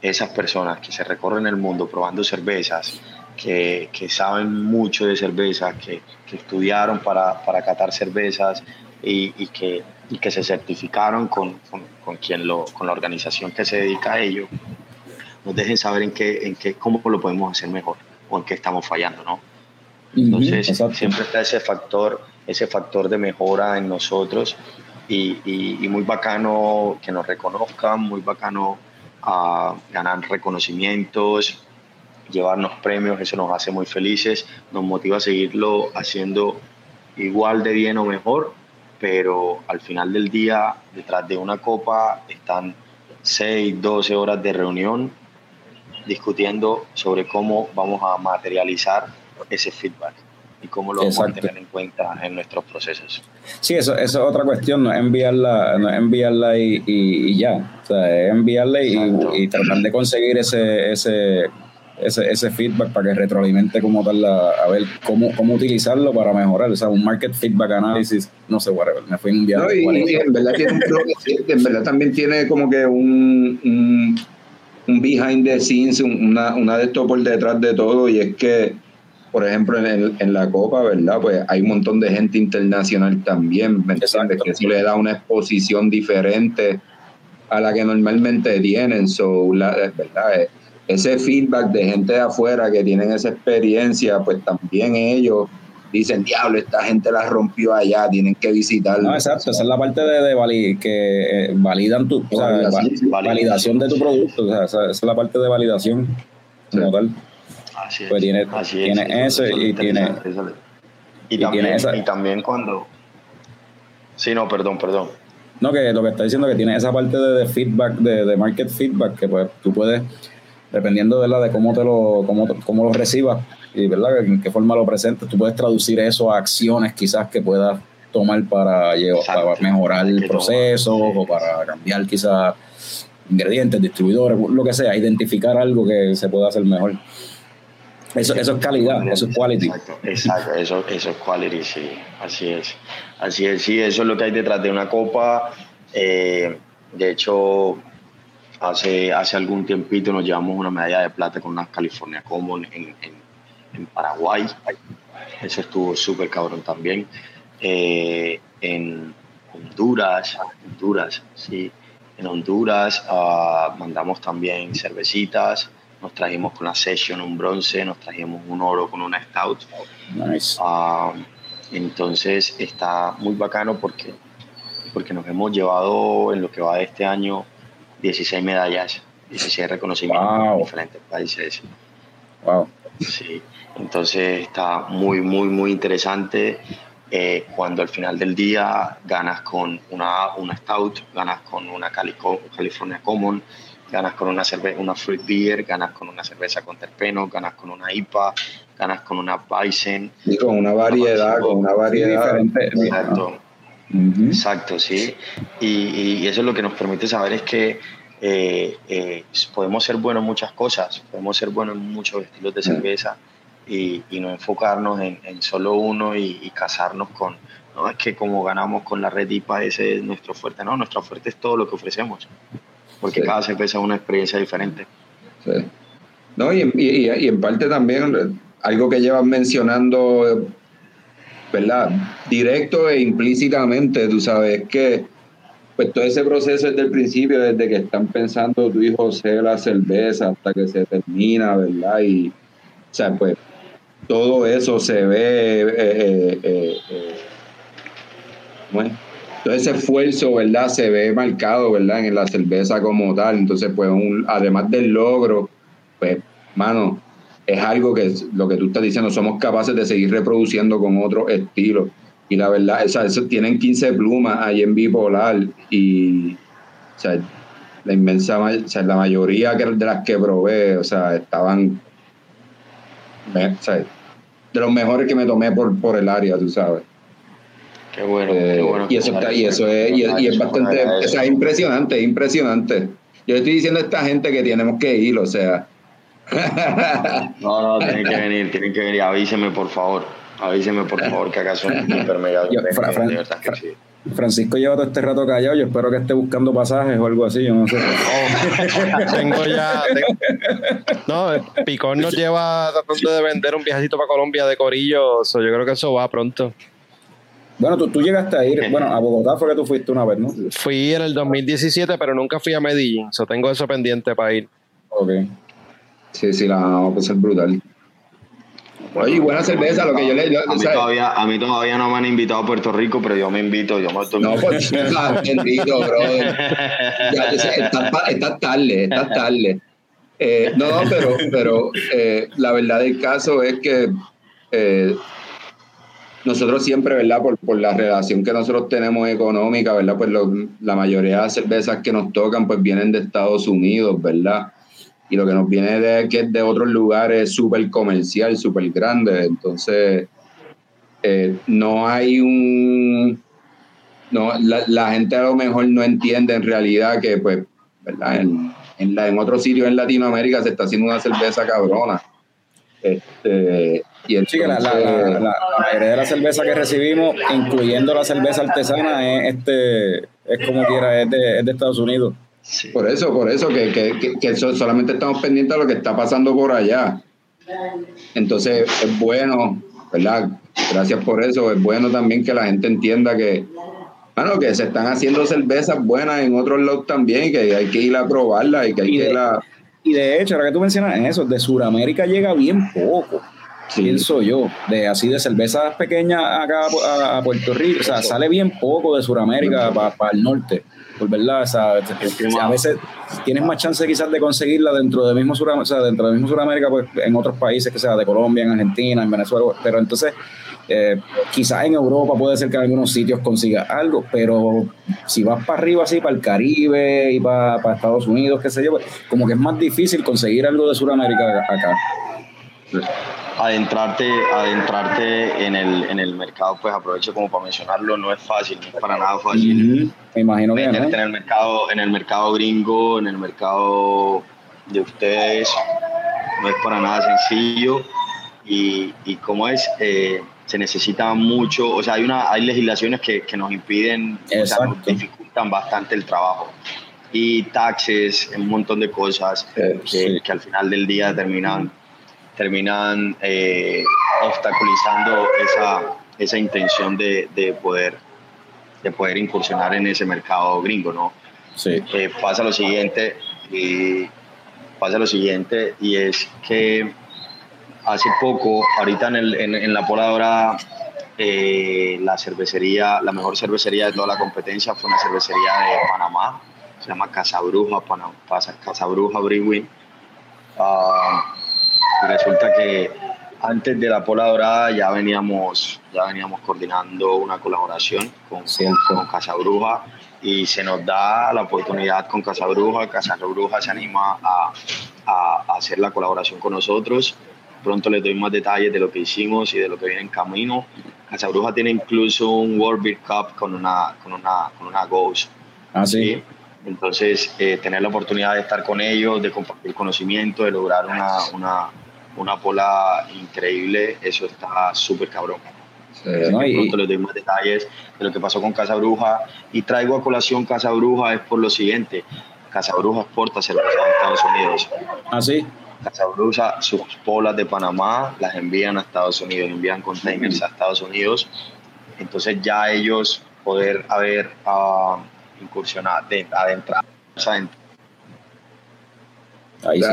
esas personas que se recorren el mundo probando cervezas, que, que saben mucho de cerveza, que, que estudiaron para, para catar cervezas y, y, que, y que se certificaron con, con, con, quien lo, con la organización que se dedica a ello, nos dejen saber en qué, en qué, cómo lo podemos hacer mejor o en qué estamos fallando, ¿no? Entonces, siempre está ese factor, ese factor de mejora en nosotros y, muy bacano que nos reconozcan, muy bacano ah, ganar reconocimientos, llevarnos premios, eso nos hace muy felices, nos motiva a seguirlo haciendo igual de bien o mejor, pero al final del día, detrás de una copa están 6, 12 horas de reunión discutiendo sobre cómo vamos a materializar ese feedback y cómo lo vamos a Exacto. tener en cuenta en nuestros procesos. Sí, eso, eso es otra cuestión, no es enviarla, no es enviarla y, y- y ya. O sea, es enviarla y, Exacto. y tratar de conseguir ese, ese, ese, ese feedback para que retroalimente como tal la- a ver cómo, cómo utilizarlo para mejorar. O sea, un market feedback analysis, no sé, whatever, me fui enviando. No, y, y en verdad tiene un pro- en verdad también tiene como que un, un, un behind the scenes, un- una, una de esto por detrás de todo, y es que, por ejemplo, en, el- en la Copa, ¿verdad? Pues hay un montón de gente internacional también, ¿me entiendes? Que eso le da una exposición diferente a la que normalmente tienen. So, la, verdad, eh, ese feedback de gente de afuera que tienen esa experiencia, pues también ellos dicen, diablo, esta gente la rompió allá, tienen que visitarlo. No, exacto, esa es la parte de, de vali- que eh, validan tu o sea, Validación, va- validación de tu producto, o sea, esa, esa es la parte de validación como tal. Así es. Pues tiene- así tiene eso- eso eso es y tiene- eso es- y, y también, tiene esa- y también cuando... Sí, no, perdón, perdón. No, que lo que está diciendo que tiene esa parte de, de feedback, de, de market feedback, que pues tú puedes, dependiendo de, la, de cómo te lo, cómo, cómo lo recibas y verdad en qué forma lo presentes, tú puedes traducir eso a acciones quizás que puedas tomar para, llevar, para mejorar el proceso sí. o para cambiar quizás ingredientes, distribuidores, lo que sea, identificar algo que se pueda hacer mejor. Eso, eso es calidad, eso es quality. Exacto, exacto, eso, eso es quality, sí, así es. Así es, sí, eso es lo que hay detrás de una copa. Eh, de hecho, hace, hace algún tiempito nos llevamos una medalla de plata con una California Common en, en- en Paraguay. Eso estuvo súper cabrón también. Eh, en Honduras, Honduras, sí. En Honduras ah, mandamos también cervecitas, nos trajimos con la Session un bronce, nos trajimos un oro con una Stout. Nice. Ah, entonces está muy bacano porque, porque nos hemos llevado en lo que va de este año 16 medallas, 16 reconocimientos Wow. en diferentes países. Wow. Sí, entonces está muy, muy, muy interesante. eh, cuando al final del día ganas con una, una Stout, ganas con una Calico- California Common, ganas con una, cerve una Fruit Beer, ganas con una cerveza con terpeno, ganas con una IPA, ganas con una Bison. Y con una variedad, con una variedad. diferente. Exacto. Exacto, sí. Y, eso es lo que nos permite saber es que eh, eh, podemos ser buenos en muchas cosas, podemos ser buenos en muchos estilos de cerveza y, y no enfocarnos en, en solo uno y, y casarnos con, no es que como ganamos con la red IPA ese es nuestro fuerte, no, nuestro fuerte es todo lo que ofrecemos, porque Sí. cada cerveza es una experiencia diferente. Sí. No, y, en- y- y- en parte también eh, algo que llevas mencionando, eh, ¿verdad? Directo e implícitamente, tú sabes que pues todo ese proceso desde el principio, desde que están pensando tú y José la cerveza hasta que se termina, ¿verdad? Y, o sea, pues todo eso se ve, eh, eh, eh, eh, bueno, todo ese esfuerzo, ¿verdad? Se ve marcado, ¿verdad? En la cerveza como tal. Entonces, pues, un- además del logro, pues, mano, es algo que lo que tú estás diciendo, somos capaces de seguir reproduciendo con otros estilos. Y la verdad, o sea, eso, tienen 15 plumas ahí en bipolar y, o sea, la inmensa, o sea, la mayoría de las que probé, o sea, estaban, o sea, de los mejores que me tomé por, por el área, tú sabes. Qué bueno, Eh, qué bueno. y eso está, y eso es, y, y es bastante, o sea, es impresionante, es impresionante. Yo le estoy diciendo a esta gente que tenemos que ir, o sea. No, no, tienen que venir, tienen que venir. Avíseme, por favor. Avíseme, por favor, que acaso un hiper mega Yo, evento, Fra- Fran- de verdad que sí. Francisco lleva todo este rato callado. Yo espero que esté buscando pasajes o algo así. Yo no sé. tengo ya. tengo- No, Picón nos lleva tratando de vender un viajecito para Colombia de Corillo. so yo creo que eso va pronto. Bueno, tú, tú llegaste a ir. Bueno, a Bogotá fue que tú fuiste una vez, ¿no? Fui en el 2017, pero nunca fui a Medellín. So tengo eso pendiente para ir. Ok. Sí, sí, la vamos a pasar brutal. Oye, y buena cerveza, lo que yo le. yo- A mí, todavía, a mí todavía no me han invitado a Puerto Rico, pero yo me invito, yo me estoy No, pues, bendito, brother. Ya, pa- estás tarde, estás tarde. Eh, no, no, pero, pero eh, la verdad del caso es que eh, nosotros siempre, ¿verdad? Por, por la relación que nosotros tenemos económica, ¿verdad? Pues lo- la mayoría de las cervezas que nos tocan, pues vienen de Estados Unidos, ¿verdad? Y lo que nos viene de, que de otros lugares es súper comercial, súper grande. Entonces, eh, no hay un no, la, la gente a lo mejor no entiende en realidad que, pues, ¿verdad? En, en, la, en otros sitios en Latinoamérica se está haciendo una cerveza cabrona. Este, y Sí, que la, la, la- la- la mayoría de la cerveza que recibimos, incluyendo la cerveza artesana, es, este, es como quiera, es de, es de Estados Unidos. Sí. Por eso, por eso, que, que, que, que so- solamente estamos pendientes de lo que está pasando por allá. Entonces, es bueno, ¿verdad? Gracias por eso. Es bueno también que la gente entienda que, bueno, que se están haciendo cervezas buenas en otros lados también que hay que ir a probarlas y que hay Y que ir a... Y de hecho, ahora que tú mencionas eso, de Sudamérica llega bien poco, Sí. pienso yo, de así de cervezas pequeñas acá a, a Puerto Rico, o sea, sale bien poco de Sudamérica para el norte, por verdad, o sea, o sea, a veces tienes más chance quizás de conseguirla dentro del mismo Sudamérica, o sea, dentro del mismo Sudamérica, pues en otros países, que sea de Colombia, en Argentina, en Venezuela, pero entonces eh, quizás en Europa puede ser que en algunos sitios consigas algo, pero si vas para arriba, así, para el Caribe y para, para Estados Unidos, qué sé yo, pues, como que es más difícil conseguir algo de Sudamérica acá. Adentrarte, adentrarte en el, en el mercado, pues aprovecho como para mencionarlo, no es fácil, no es para nada fácil. Ujú. Me imagino que no. en el mercado, en el mercado gringo, en el mercado de ustedes, no es para nada sencillo. Y, y como es, eh, se necesita mucho, o sea, hay una, hay legislaciones que, que nos impiden, o sea, nos dificultan bastante el trabajo. Y taxes, un montón de cosas Eh, que, sí. que al final del día terminan, terminan eh, obstaculizando esa, esa intención de, de poder, de poder incursionar en ese mercado gringo, ¿no? Sí. Eh, pasa lo siguiente y pasa lo siguiente y es que hace poco ahorita en, el, en, en la Pola Dorada eh, la cervecería la mejor cervecería de toda la competencia fue una cervecería de Panamá se llama Casabruja Pana- Pasa- Casabruja Brewing Ah, y resulta que antes de la Pola Dorada ya veníamos ya veníamos coordinando una colaboración con, con Casabruja y se nos da la oportunidad con Casabruja. Casabruja se anima a, a- a hacer la colaboración con nosotros. Pronto les doy más detalles de lo que hicimos y de lo que viene en camino. Casabruja tiene incluso un World Beer Cup con una, con una, con una Ghost. Así. ¿sí? Entonces, eh, tener la oportunidad de estar con ellos, de compartir conocimiento, de lograr una, una, una pola increíble, eso está súper cabrón. eh, No, y- Pronto les doy más detalles de lo que pasó con Casa Bruja. Y traigo a colación Casa Bruja es por lo siguiente. Casa Bruja exporta cerveza a Estados Unidos. Así. Casa Bruja, sus polas de Panamá las envían a Estados Unidos, envían containers a Estados Unidos. Entonces ya ellos poder haber ah, incursionado, de, adentrar, o sea, en- Ahí sí.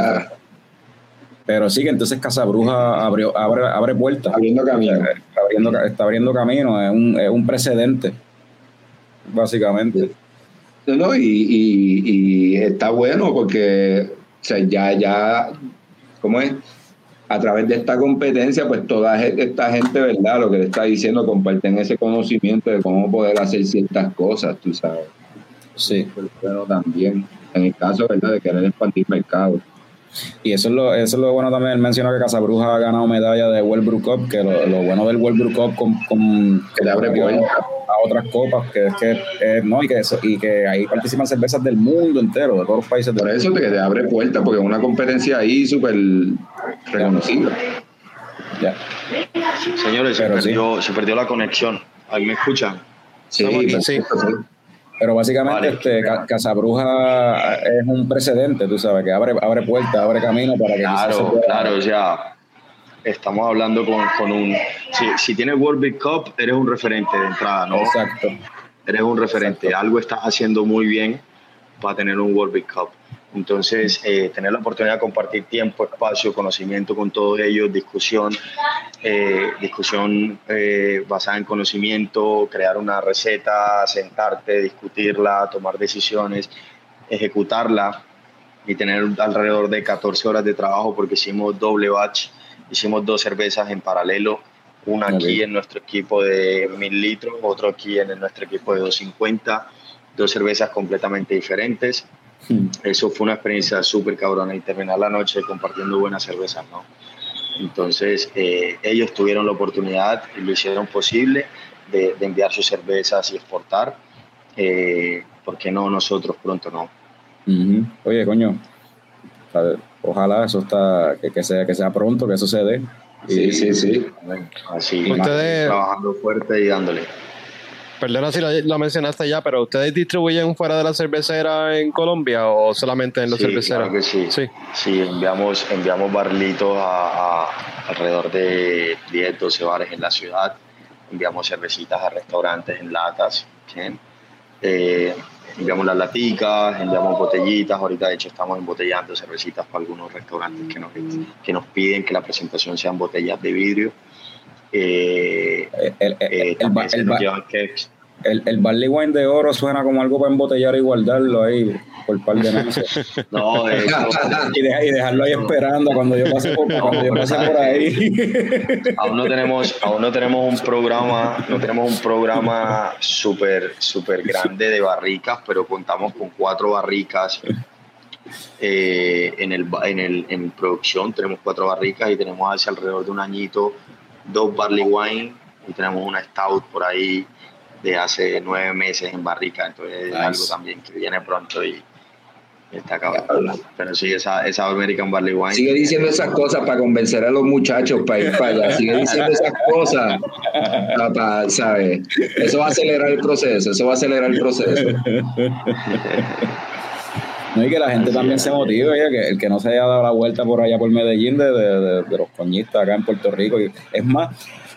Pero sí que entonces Casabruja abrió, abre, abre puertas. Abriendo camino. Está abriendo, está abriendo camino, es un, es un precedente, básicamente. No, no, y, y- y está bueno porque o sea, ya, ya, ¿cómo es? A través de esta competencia, pues toda esta gente, ¿verdad? Lo que le está diciendo, comparten ese conocimiento de cómo poder hacer ciertas cosas, tú sabes. Sí. Pero bueno, también, en el caso, ¿verdad? De querer expandir mercado. Y eso es lo, eso es lo bueno también. Él menciona que Casabruja ha ganado medalla de World Brew Cup, que lo, lo bueno del World Brew Cup con, con Que le abre puertas. a otras copas, que es que, eh, no, y que, eso, y que ahí participan cervezas del mundo entero, de todos los países del Por eso te, que te abre puertas, porque es una competencia ahí súper reconocida. Ya. señores, se sí. perdió, se perdió la conexión. Ahí me escuchan. Sí, sí. Pero básicamente Vale. este Ca- Casabruja es un precedente, tú sabes, que abre, abre puertas, abre camino para que Claro, pueda- claro, o sea, estamos hablando con, con un... Si, si tienes World Big Cup, eres un referente de entrada, ¿no? Exacto. Eres un referente. Algo estás haciendo muy bien para tener un World Big Cup. Entonces, eh, tener la oportunidad de compartir tiempo, espacio, conocimiento con todos ellos, discusión, eh, discusión eh, basada en conocimiento, crear una receta, sentarte, discutirla, tomar decisiones, ejecutarla y tener alrededor de 14 horas de trabajo porque hicimos doble batch, hicimos dos cervezas en paralelo, una aquí en nuestro equipo de 1000 litros, otro aquí en nuestro equipo de 250, dos cervezas completamente diferentes. Hmm. Eso fue una experiencia súper cabrona y terminar la noche compartiendo buenas cervezas, ¿no? Entonces, eh, ellos tuvieron la oportunidad y lo hicieron posible de, de enviar sus cervezas y exportar. Eh, ¿Por qué no nosotros pronto no? Oye, coño, ojalá eso está, que, que sea, que sea pronto, que eso se dé. Sí, sí, sí. Así, Ustedes- trabajando fuerte y dándole. Perdona si lo, lo mencionaste ya, pero ¿ustedes distribuyen fuera de la cervecera en Colombia o solamente en la Sí, cervecera? claro que sí. Sí. Sí, enviamos, enviamos barlitos a, a alrededor de 10, 12 bares en la ciudad. Enviamos cervecitas a restaurantes en latas. ¿sí? Eh, enviamos las laticas, enviamos botellitas. Ahorita, de hecho, estamos embotellando cervecitas para algunos restaurantes que nos, que nos piden que la presentación sean botellas de vidrio. Eh, El, se llevan barley wine de oro suena como algo para embotellar y guardarlo ahí por par de meses. No, hecho, y, deja- y dejarlo ahí esperando cuando yo pase por, cuando yo pase por ahí. aún no tenemos aún no tenemos un programa no tenemos un programa súper súper grande de barricas pero contamos con cuatro barricas eh, en el en el en producción tenemos cuatro barricas y tenemos hace alrededor de un añito dos barley wine y tenemos una stout por ahí de hace nueve meses en barrica entonces es Nice. algo también que viene pronto y está acabando pero sí esa esa American Barley Wine Sigue diciendo esas cosas para convencer a los muchachos para ir para allá. Sigue diciendo esas cosas, para, ¿sabes? Eso va a acelerar el proceso, eso va a acelerar el proceso. No, y que la gente Así también es. se motive, oye, que el que no se haya dado la vuelta por allá por Medellín de, de- de- de los coñistas acá en Puerto Rico. Y es más,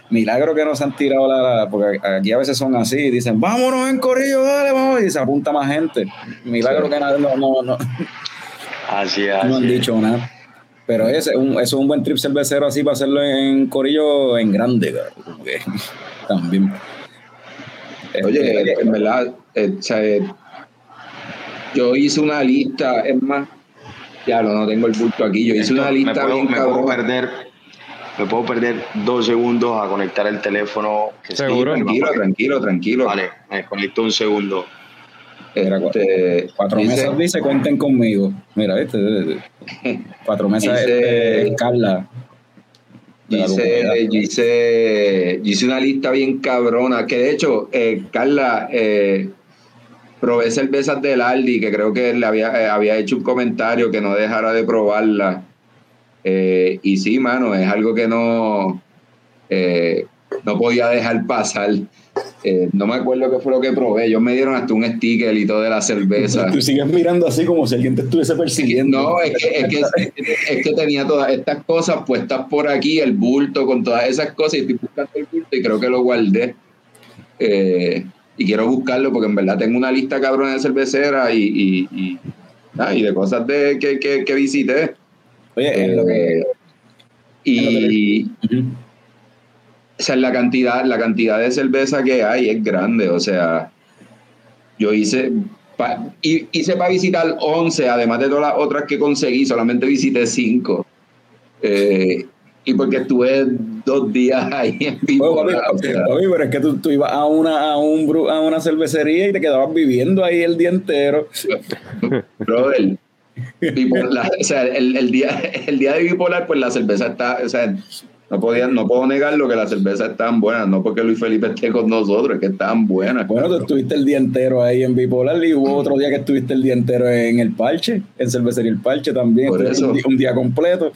milagro que no se han tirado la, la- porque aquí a veces son así y dicen, vámonos en corrillo, dale, vamos, y se apunta más gente. Milagro que nadie- no, no, no, así es no así han dicho nada. Pero ese es un, eso es un buen trip cervecero así para hacerlo en corillo en grande, que también. Oye, Este, en verdad, eh, o sea, eh, yo hice una lista, es más, ya no, no tengo el bulto aquí, yo hice una me lista puedo, bien me puedo perder me puedo perder dos segundos a conectar el teléfono que Seguro. Tranquilo, tranquilo, tranquilo. vale me conecto un segundo Este, Cuatro dice- mesas dice, cuenten conmigo. Mira, ¿viste? Cuatro mesas Dice- este, Carla. Dice, comunidad. yo hice, yo hice una lista bien cabrona, que de hecho, eh, Carla, eh, probé cervezas del Aldi, que creo que le había, eh, había hecho un comentario que no dejara de probarla. Eh, y sí, mano, es algo que no, eh, no podía dejar pasar. No me acuerdo qué fue lo que probé. Ellos me dieron hasta un sticker y todo de la cerveza. Tú sigues mirando así como si alguien te estuviese persiguiendo. No, es que, es, que, es que tenía todas estas cosas puestas por aquí, el bulto con todas esas cosas, y estoy buscando el bulto y creo que lo guardé. Eh, y quiero buscarlo porque en verdad tengo una lista cabrona de cervecera y, y, y, ah, y de cosas de, que, que, que visité. Oye, es lo que. Eh, y o sea, la cantidad, la cantidad de cerveza que hay es grande. O sea, yo hice, pa- hi- hice para visitar 11, además de todas las otras que conseguí, solamente visité 5. Y porque estuve dos días ahí en vivo. Oye, papi, pero es que tú, tú ibas a una, a, un, bru- a una cervecería y te quedabas viviendo ahí el día entero. brother, bipolar, o sea, el, el día, el día de bipolar, pues la cerveza está, o sea, no, podía, no puedo negarlo que la cerveza están buenas, no porque Luis Felipe esté con nosotros, es que están buenas. Bueno, tú estuviste el día entero ahí en Bipolar y hubo otro día que estuviste el día entero en el Parche, en Cervecería El Parche también. Por eso. Un, día, un día completo.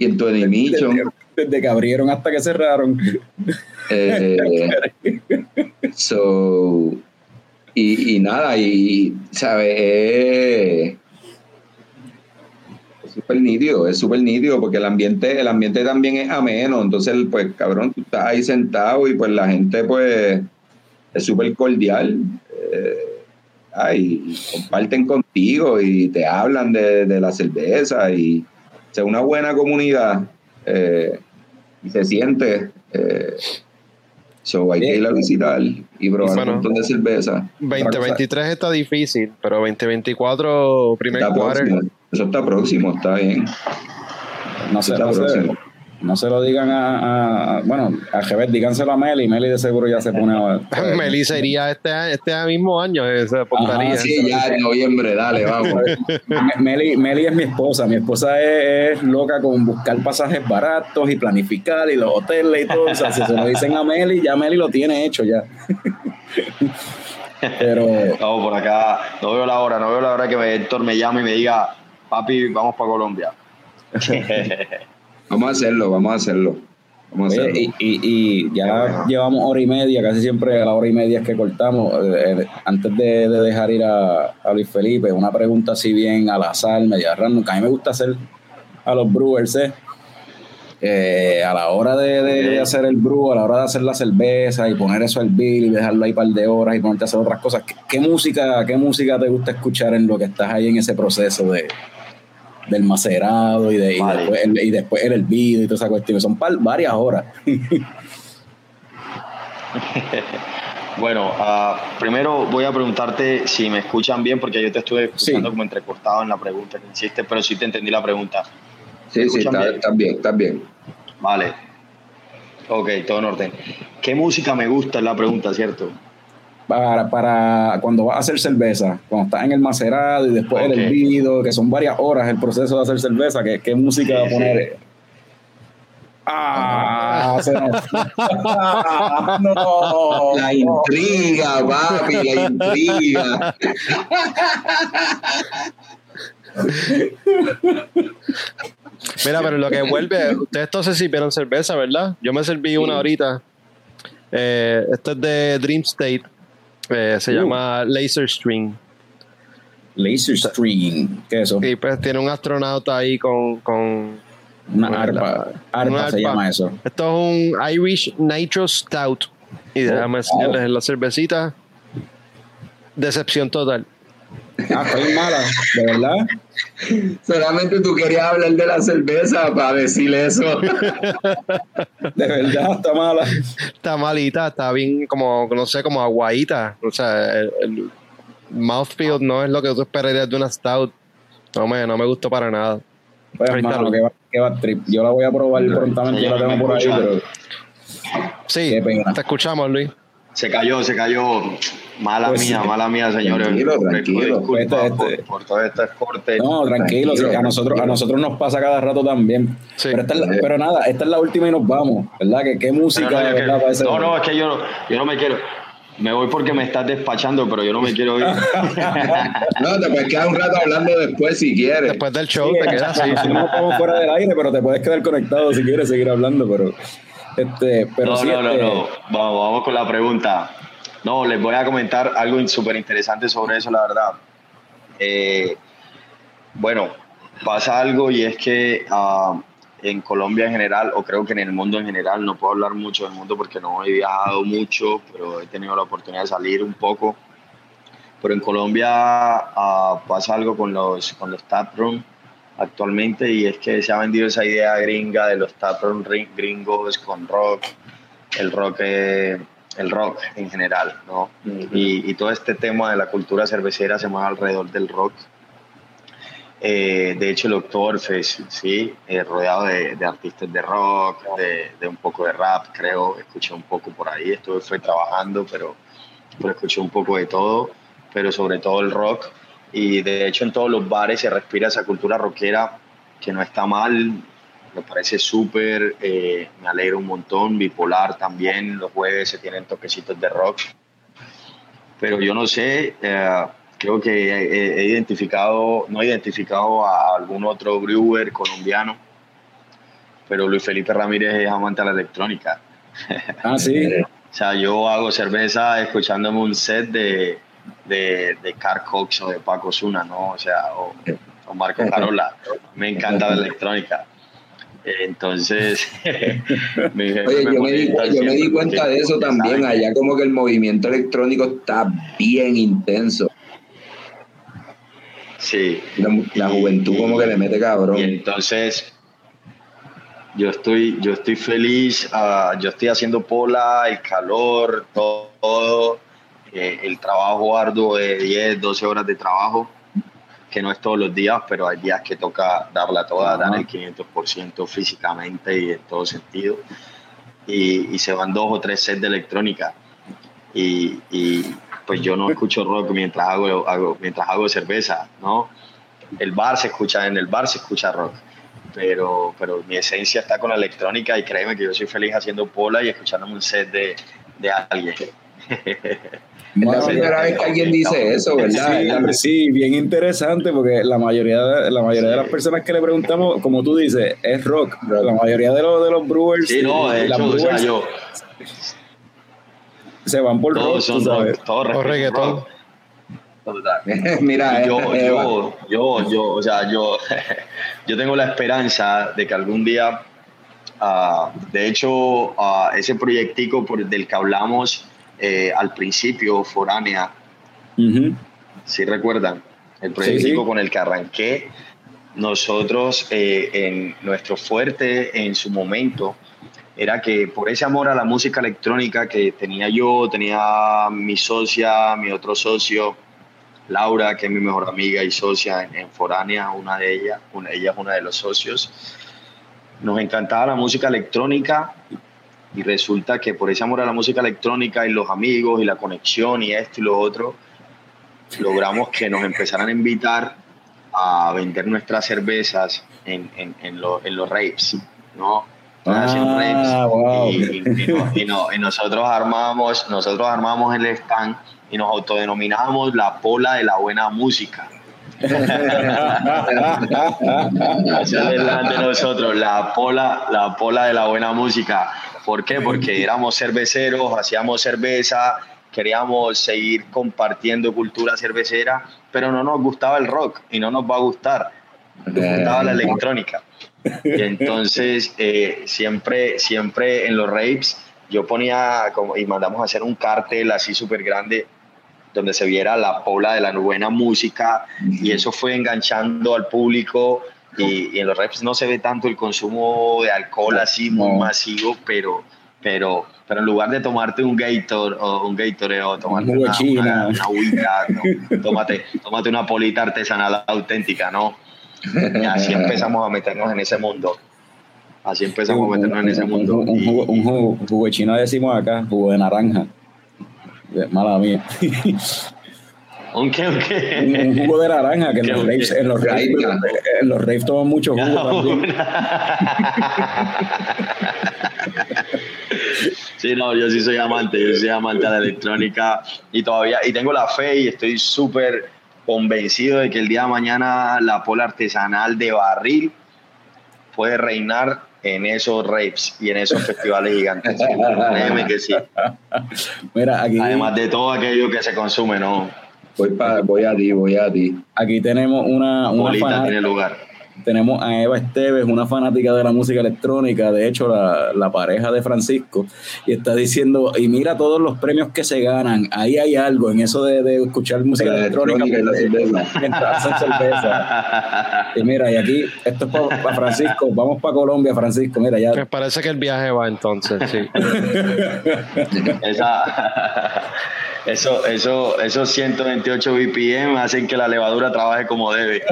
Y en Tony Desde, Mission, desde que abrieron hasta que cerraron. eh, So, y, y nada, y, ¿sabes? Eh, es súper nítido, es súper nítido porque el ambiente, el ambiente también es ameno, entonces, pues, cabrón, tú estás ahí sentado y pues la gente, pues, es súper cordial. Eh, ay, comparten contigo y te hablan de, de la cerveza y es una buena comunidad eh, y se siente. Eh, so hay que ir a visitar y probar Bueno. un montón de cerveza. 2023 está difícil, pero 2024, primer próximo. Eso está próximo, está bien. No Está no, próximo. No se lo digan a, a- Bueno, al revés, díganselo a Meli. Meli de seguro ya se pone a. Meli sería este, este mismo año, se apuntaría. Ajá, Sí, ya en noviembre, dale, vamos. Me- Meli, Meli es mi esposa. Mi esposa es, es loca con buscar pasajes baratos y planificar y los hoteles y todo. O sea, si se lo dicen a Meli, ya Meli lo tiene hecho ya. Pero Vamos por acá, no veo la hora, no veo la hora que Héctor me llame y me diga, papi, vamos para Colombia. Vamos a hacerlo, vamos a hacerlo. Vamos a Oye, hacerlo. y, y, y ya llevamos hora y media, casi siempre a la hora y media es que cortamos. Eh, eh, antes de, de dejar ir a, a Luis Felipe, una pregunta así bien al azar, media random, que a mí me gusta hacer a los brewers, ¿eh? Eh, a la hora de, de- de hacer el brew, a la hora de hacer la cerveza y poner eso al bill y dejarlo ahí un par de horas y ponerte a hacer otras cosas, ¿qué, qué música, ¿qué música te gusta escuchar en lo que estás ahí en ese proceso de, del macerado y, de, y después, el, y después el hervido y toda esa cuestión? Son par- varias horas. Bueno, ah, primero voy a preguntarte si me escuchan bien, porque yo te estuve escuchando Sí. como entrecortado en la pregunta que hiciste, pero sí te entendí la pregunta. Sí, sí, está, bien? está bien, está bien. Vale. Ok, todo en orden. ¿Qué música me gusta? Es la pregunta, ¿cierto? Para, para cuando vas a hacer cerveza, cuando estás en el macerado y después Ok. el hervido, que son varias horas el proceso de hacer cerveza, ¿qué, qué música Sí, va a poner? sí. Ah, se nos- no. La intriga, papi, la intriga. Mira, pero lo que vuelve, ustedes todos se sirvieron cerveza, ¿verdad? Yo me serví una ahorita. Eh, esto es de Dream State. Eh, se Uh. llama Laser String. Laser Stream, ¿qué es eso? Y pues tiene un astronauta ahí con. con Una Una arpa, arpa una se arpa. llama eso. Esto es un Irish Nitro Stout. Y déjame Oh, wow. enseñarles la cervecita. Decepción total. Ah, está bien mala, de verdad. Solamente tú querías hablar de la cerveza para decirle eso. De verdad, está mala. Está malita, está bien como, no sé, como aguadita. O sea, el, el mouthfeel no es lo que tú esperarías de una stout. No me, no me gustó para nada. Pues, hermano, que va, trip. Yo la voy a probar prontamente, yo la tengo por ahí, pero Sí, Qué te escuchamos, Luis. Se cayó, se cayó. Mala Pues mía, sí. mala mía, señores. Tranquilo, tranquilo. disculpas Este, este. Por, por este corte. No, tranquilo, sí, a nosotros, a nosotros nos pasa cada rato también. Sí. Pero, esta es la- pero nada, esta es la última y nos vamos, ¿verdad? Que qué música, no, yo ¿verdad? que- Para ese- no, no, es que yo, yo no me quiero. Me voy porque me estás despachando, pero yo no me quiero ir. No, te puedes quedar un rato hablando después si quieres. Después del show Sí, te quedas así. no estamos fuera del aire, pero te puedes quedar conectado si quieres seguir hablando, pero este, pero no, sí, no, no, este, no. Vamos, vamos con la pregunta. No, les voy a comentar algo súper interesante sobre eso, la verdad. Eh, bueno, pasa algo y es que ah, en Colombia en general, o creo que en el mundo en general, no puedo hablar mucho del mundo porque no he viajado mucho, pero he tenido la oportunidad de salir un poco. Pero en Colombia ah, pasa algo con los, con los tap room actualmente y es que se ha vendido esa idea gringa de los tap room ring- gringos con rock, el rock, eh, el rock en general, ¿no? y, y todo este tema de la cultura cervecera se mueve alrededor del rock. Eh, de hecho, el Oktoberfest, sí, eh, rodeado de, de artistas de rock, de, de un poco de rap, creo, escuché un poco por ahí, estuve fue trabajando, pero, pero escuché un poco de todo, pero sobre todo el rock. Y de hecho en todos los bares se respira esa cultura rockera que no está mal, me parece súper, eh, me alegra un montón, bipolar también, los jueves se tienen toquecitos de rock, pero yo no sé, eh, creo que he, he identificado, no he identificado a algún otro brewer colombiano, pero Luis Felipe Ramírez es amante de la electrónica. ah, sí, O sea, yo hago cerveza escuchándome un set de, de, de Carl Cox o de Paco Zuna, ¿no? O sea, o, o Marco Carola. Me encanta la electrónica. Entonces, Oye, yo me, di, molesta yo me di siempre cuenta de eso también. Allá como que el movimiento electrónico está bien intenso. Sí. La, la juventud como que le mete cabrón. Y entonces, yo estoy, yo estoy feliz, ah, yo estoy haciendo pola, el calor, todo, todo, eh, el trabajo arduo de 10, 12 horas de trabajo, que no es todos los días, pero hay días que toca darla toda, dar el 500% físicamente y en todo sentido. Y, y se van dos o tres sets de electrónica. Y, y, pues yo no escucho rock mientras hago, hago- mientras hago cerveza, ¿no? El bar se escucha, en el bar se escucha rock, pero, pero mi esencia está con la electrónica y créeme que yo soy feliz haciendo pola y escuchándome un set de, de alguien. Es la primera vez que alguien dice eso, ¿verdad? Sí, sí, bien interesante porque la mayoría, de, la mayoría de las personas que le preguntamos, como tú dices, es rock. La mayoría de los, de los brewers, Sí, no, de hecho, o sea, brewers yo, se van por rock, todos tú son sabes. rock, todos reggaetón. rock. Total. Mira, yo, eh, yo, yo, yo, o sea, yo, yo tengo la esperanza de que algún día, ah, de hecho, ah, ese proyectico por, del que hablamos eh, al principio, Foránea, si recuerdan, el Sí, proyectico sí. con el que arranqué, nosotros eh, en nuestro fuerte en su momento era que por ese amor a la música electrónica que tenía yo, tenía mi socia, mi otro socio, Laura, que es mi mejor amiga y socia en, en Foránea, una de ellas, una, ella es una de los socios, nos encantaba la música electrónica y resulta que por ese amor a la música electrónica y los amigos y la conexión y esto y lo otro, logramos que nos empezaran a invitar a vender nuestras cervezas en, en, en, lo- en los rapes, ¿no? Ah, wow. y, y- y no- y no- y nosotros armamos, nosotros armamos el stand y nos autodenominamos la pola de la buena música. De nosotros, la pola, la pola de la buena música. ¿Por qué? Porque éramos cerveceros, hacíamos cerveza, queríamos seguir compartiendo cultura cervecera, pero no nos gustaba el rock y no nos va a gustar. Nos gustaba la electrónica. Y entonces, eh, siempre, siempre en los rapes, yo ponía como, y mandamos a hacer un cartel así súper grande donde se viera la pola de la buena música y eso fue enganchando al público y, y en los reps no se ve tanto el consumo de alcohol así muy No. masivo, pero, pero, pero en lugar de tomarte un Gator o un Gatorade o tomarte una, una, una ¿no? tómate, tómate una polita artesanal auténtica, ¿no? Y así empezamos a meternos en ese mundo. Así empezamos a meternos en ese mundo. Un, jugo, un jugo- un jugo chino decimos acá, jugo de naranja. Mala mía. ¿Un qué? ¿Un un, qué? un jugo de naranja que en ¿Qué, los raves, en los raves, Right, en los raves toman mucho jugo también. Sí, no, yo sí soy amante, yo soy amante de la electrónica y todavía, y tengo la fe y estoy súper convencido de que el día de mañana la pola artesanal de barril puede reinar en esos rapes y en esos festivales gigantes. Que sí. Mira, aquí, Además de todo aquello que se consume, ¿no? Voy, pa- voy a ti, voy a ti. aquí tenemos una, una Bolita fana- tiene lugar. tenemos a Eva Esteves, una fanática de la música electrónica, de hecho la, la pareja de Francisco, y está diciendo, y mira todos los premios que se ganan, ahí hay algo en eso de, de escuchar música La electrónica, electrónica y la cerveza. mientras hacen cerveza. Y mira, y aquí, esto es para Francisco, vamos para Colombia, Francisco, mira, ya Me parece que el viaje va entonces, sí. Esa, eso, eso, esos 128 BPM hacen que la levadura trabaje como debe.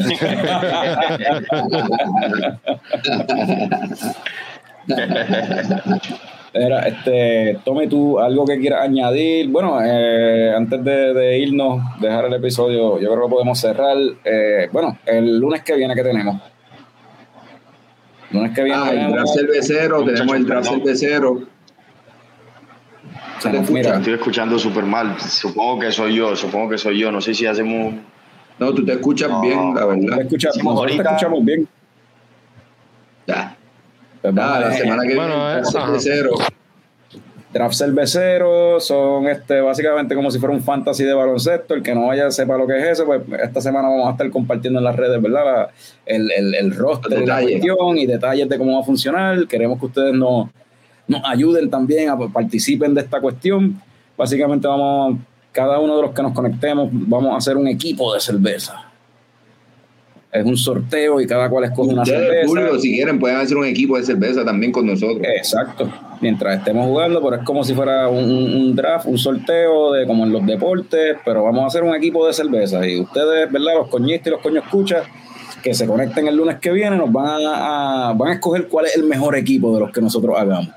Era, este, tome tú algo que quieras añadir. Bueno, eh, antes de, de irnos, dejar el episodio, yo creo que podemos cerrar. Eh, bueno, el lunes que viene, ¿qué tenemos? Lunes que viene. Ah, el tenemos- draft cervecero, tenemos el draft cervecero. ¿Se te Mira, escucha? Estoy escuchando súper mal. Supongo que soy yo, supongo que soy yo. No sé si hacemos. No, tú te escuchas No. bien, la te verdad. escucha- Hicimos nosotros te ahorita- escuchamos bien. Ya. Pues Ah, la semana que Bueno, viene el eh, draft cervecero. draft cervecero, son este, básicamente como si fuera un fantasy de baloncesto. El que no vaya sepa lo que es eso, pues esta semana vamos a estar compartiendo en las redes, ¿verdad? el, el, el roster de la cuestión y detalles de cómo va a funcionar. Queremos que ustedes nos, nos ayuden también a participen de esta cuestión. Básicamente vamos, cada uno de los que nos conectemos, vamos a hacer un equipo de cerveza es un sorteo y cada cual escoge una cerveza. Público, si quieren, pueden hacer un equipo de cerveza también con nosotros. Exacto. Mientras estemos jugando, pero es como si fuera un, draft, un sorteo de como en los deportes, pero vamos a hacer un equipo de cerveza. Y ustedes, ¿verdad? Los coñistas y los coños escuchas, que se conecten el lunes que viene, nos van a, van a escoger cuál es el mejor equipo de los que nosotros hagamos.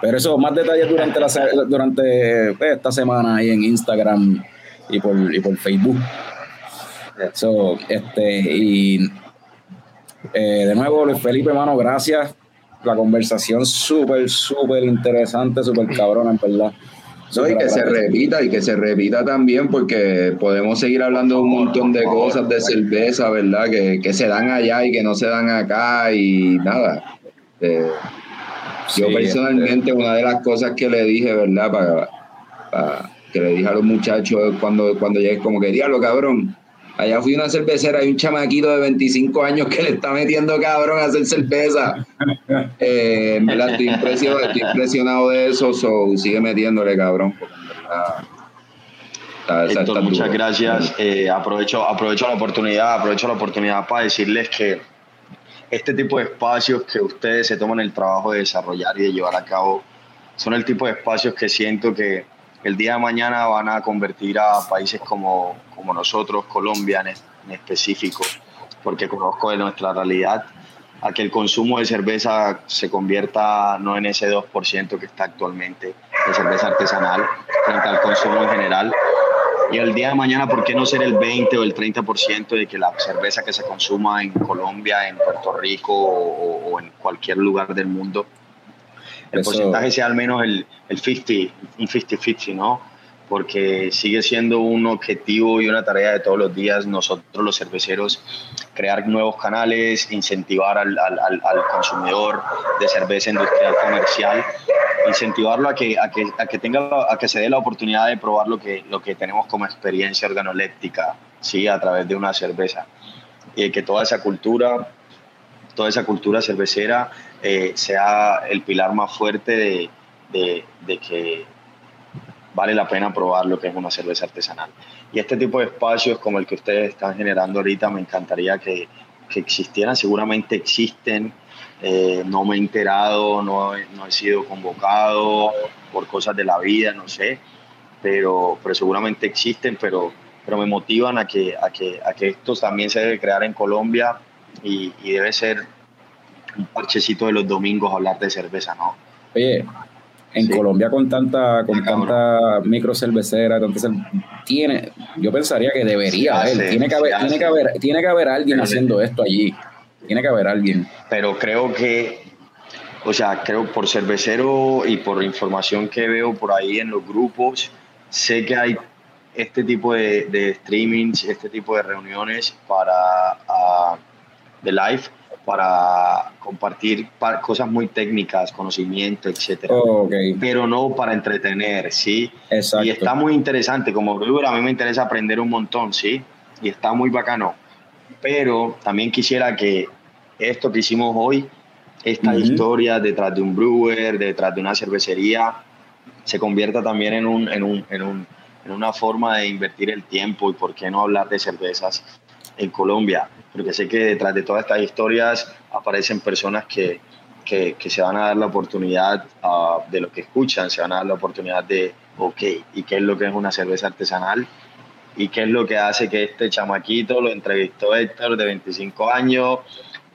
Pero eso, más detalles durante, la, durante pues, esta semana ahí en Instagram y por, y por Facebook. So, este, y eh, de nuevo, Luis Felipe, hermano, gracias. La conversación súper, súper interesante, súper cabrona, en verdad. y que se repita, y que se repita también, porque podemos seguir hablando de un montón de cosas de cerveza, ¿verdad? Que, se dan allá y que no se dan acá, y nada. Eh, yo personalmente, una de las cosas que le dije, ¿verdad? Para, que le dije a los muchachos cuando, cuando llegué, como que diablo, cabrón Allá fui una cervecera, hay un chamaquito de 25 años que le está metiendo cabrón a hacer cerveza. Eh, estoy, impresionado, de eso, so, sigue metiéndole cabrón. Héctor, muchas gracias. Eh, aprovecho, aprovecho la oportunidad, aprovecho la oportunidad para decirles que este tipo de espacios que ustedes se toman el trabajo de desarrollar y de llevar a cabo son el tipo de espacios que siento que el día de mañana van a convertir a países como, como nosotros, Colombia en, específico, porque conozco de nuestra realidad, a que el consumo de cerveza se convierta no en ese 2% que está actualmente de cerveza artesanal frente al consumo en general. Y el día de mañana, ¿por qué no ser el 20 o el 30% de que la cerveza que se consuma en Colombia, en Puerto Rico o en cualquier lugar del mundo el porcentaje sea al menos el, el 50, un 50-50, ¿no? Porque sigue siendo un objetivo y una tarea de todos los días nosotros los cerveceros crear nuevos canales, incentivar al, al, al consumidor de cerveza industrial comercial, incentivarlo a que, a que, a que, tenga, a que se dé la oportunidad de probar lo que, lo que tenemos como experiencia organoléptica, ¿sí? a través de una cerveza. Y que toda esa cultura, toda esa cultura cervecera eh, sea el pilar más fuerte de, que vale la pena probar lo que es una cerveza artesanal. Y este tipo de espacios como el que ustedes están generando ahorita, me encantaría que, existieran, seguramente existen, eh, no me he enterado, no, no, he sido convocado por cosas de la vida, no sé, pero, pero seguramente existen, pero, pero me motivan a que, a, que, a que esto también se debe crear en Colombia y, y debe ser un parchecito de los domingos hablar de cerveza, ¿no? Oye, en Colombia con tanta con tanta micro cervecera, tiene, yo pensaría que debería haber, tiene que haber, tiene que haber, tiene que haber alguien haciendo esto allí. Tiene que haber alguien. Pero creo que o sea, creo por cervecero y por información que veo por ahí en los grupos, sé que hay este tipo de, de streamings, este tipo de reuniones para uh, de live para compartir cosas muy técnicas, conocimiento, etcétera. Pero no para entretener, ¿sí? Exacto. Y está muy interesante, como brewer a mí me interesa aprender un montón, ¿sí? Y está muy bacano. Pero también quisiera que esto que hicimos hoy, esta historia detrás de un brewer, detrás de una cervecería, se convierta también en, un, en, un, en, un, en una forma de invertir el tiempo y por qué no hablar de cervezas en Colombia, porque sé que detrás de todas estas historias aparecen personas que, que, se van a dar la oportunidad ah, de lo que escuchan, se van a dar la oportunidad de, ok, ¿y qué es lo que es una cerveza artesanal? ¿Y qué es lo que hace que este chamaquito lo entrevistó Héctor de 25 años?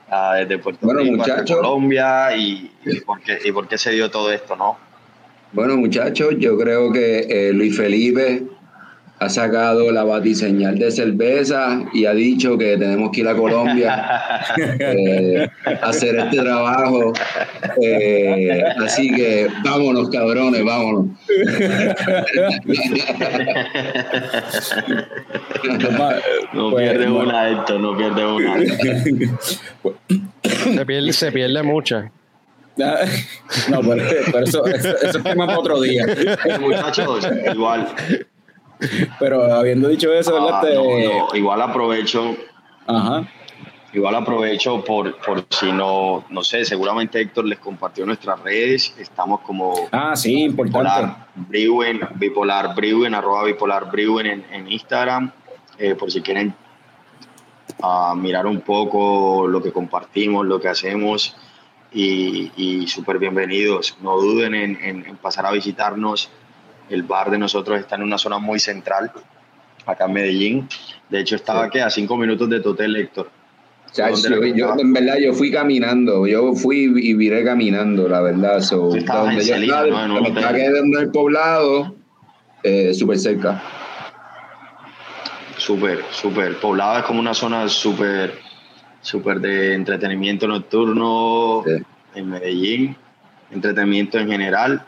Uh, desde Puerto Rico hasta Colombia y, y, por qué, y por qué se dio todo esto, ¿no? Bueno, muchachos, yo creo que eh, Luis Felipe ha sacado la batiseñal de cerveza y ha dicho que tenemos que ir a Colombia eh, a hacer este trabajo. Eh, así que vámonos, cabrones, vámonos. no pierde una esto, no pierde una. Se pierde, se pierde mucha. No, pero, pero eso, eso, eso es tema para otro día. Muchachos, igual. Pero habiendo dicho eso, ah, no, no, igual aprovecho, Ajá. igual aprovecho por, por si no, no sé, seguramente Héctor les compartió nuestras redes. Estamos como Ah, sí, importante. Bipolar Brewen, Bipolar Brewen, arroba Bipolar Brewen en, en Instagram, eh, por si quieren ah, mirar un poco lo que compartimos, lo que hacemos y, y súper bienvenidos. No duden en, en- en pasar a visitarnos. El bar de nosotros está en una zona muy central, acá en Medellín. De hecho, estaba que a cinco minutos de tu hotel, Héctor. Chacho, ¿Dónde yo, en verdad, yo fui caminando, yo fui y viré caminando, la verdad. So, donde en yo Celina, estaba, ¿no? En estaba quedando el poblado, eh, súper cerca. Súper, súper. Poblado es como una zona súper, súper de entretenimiento nocturno Sí. en Medellín, entretenimiento en general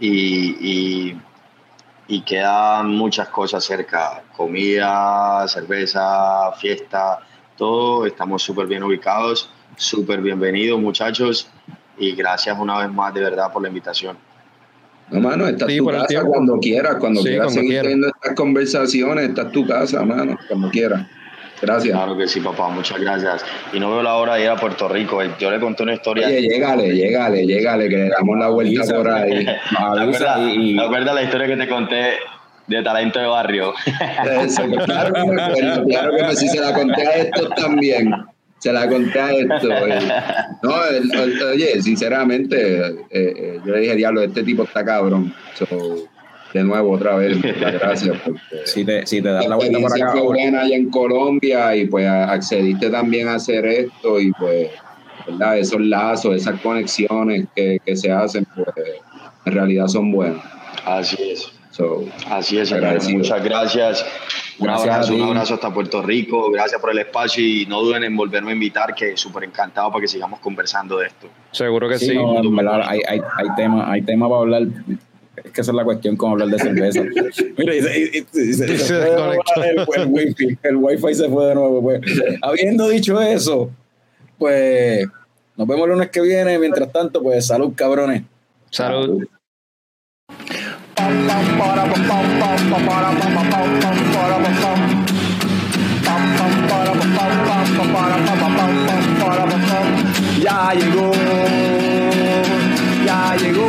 y, y, y quedan muchas cosas cerca, comida, cerveza, fiesta, todo. Estamos súper bien ubicados, súper bienvenidos muchachos y gracias una vez más de verdad por la invitación. No, mano, esta es Sí, tu por el casa tiempo. cuando quieras, cuando Sí, quieras cuando seguir quiera. teniendo estas conversaciones, esta es tu casa, mano, cuando quieras. Gracias. Claro que sí, papá, muchas gracias. Y no veo la hora de ir a Puerto Rico. Yo le conté una historia. Oye, llégale, llégale, llégale, que le damos la vuelta Avisa, por ahí. Nos ¿Te avisa acuerdas, y- y- te acuerdas la historia que te conté de talento de barrio? Eso, pues, claro que me acuerdo, claro que me, sí, se la conté a estos también. Se la conté a esto. eh. No, el- el- oye, sinceramente, eh, eh, yo le dije, diablo, este tipo está cabrón. So, de nuevo, otra vez, muchas gracias. Porque si te, si te das la la vuelta por acá. fue buena allá en Colombia y pues accediste también a hacer esto y pues, ¿verdad? Esos lazos, esas conexiones que, que se hacen, pues en realidad son buenas. Así es. So, Así es. Agradecido. Muchas gracias. Un Gracias abrazo, un abrazo hasta Puerto Rico. Gracias por el espacio y no duden en volverme a invitar, que súper encantado para que sigamos conversando de esto. Seguro que Sí, sí. no, en verdad, hay, hay, hay tema, hay tema para hablar. Es que esa es la cuestión con hablar de cerveza. Mira, y se, y- y- y se- el wifi. El wifi se fue de nuevo. Pues. Habiendo dicho eso, pues nos vemos el lunes que viene. Mientras tanto, pues salud, cabrones. Salud. Ya llegó, ya llegó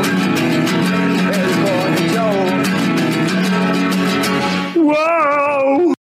Whoa!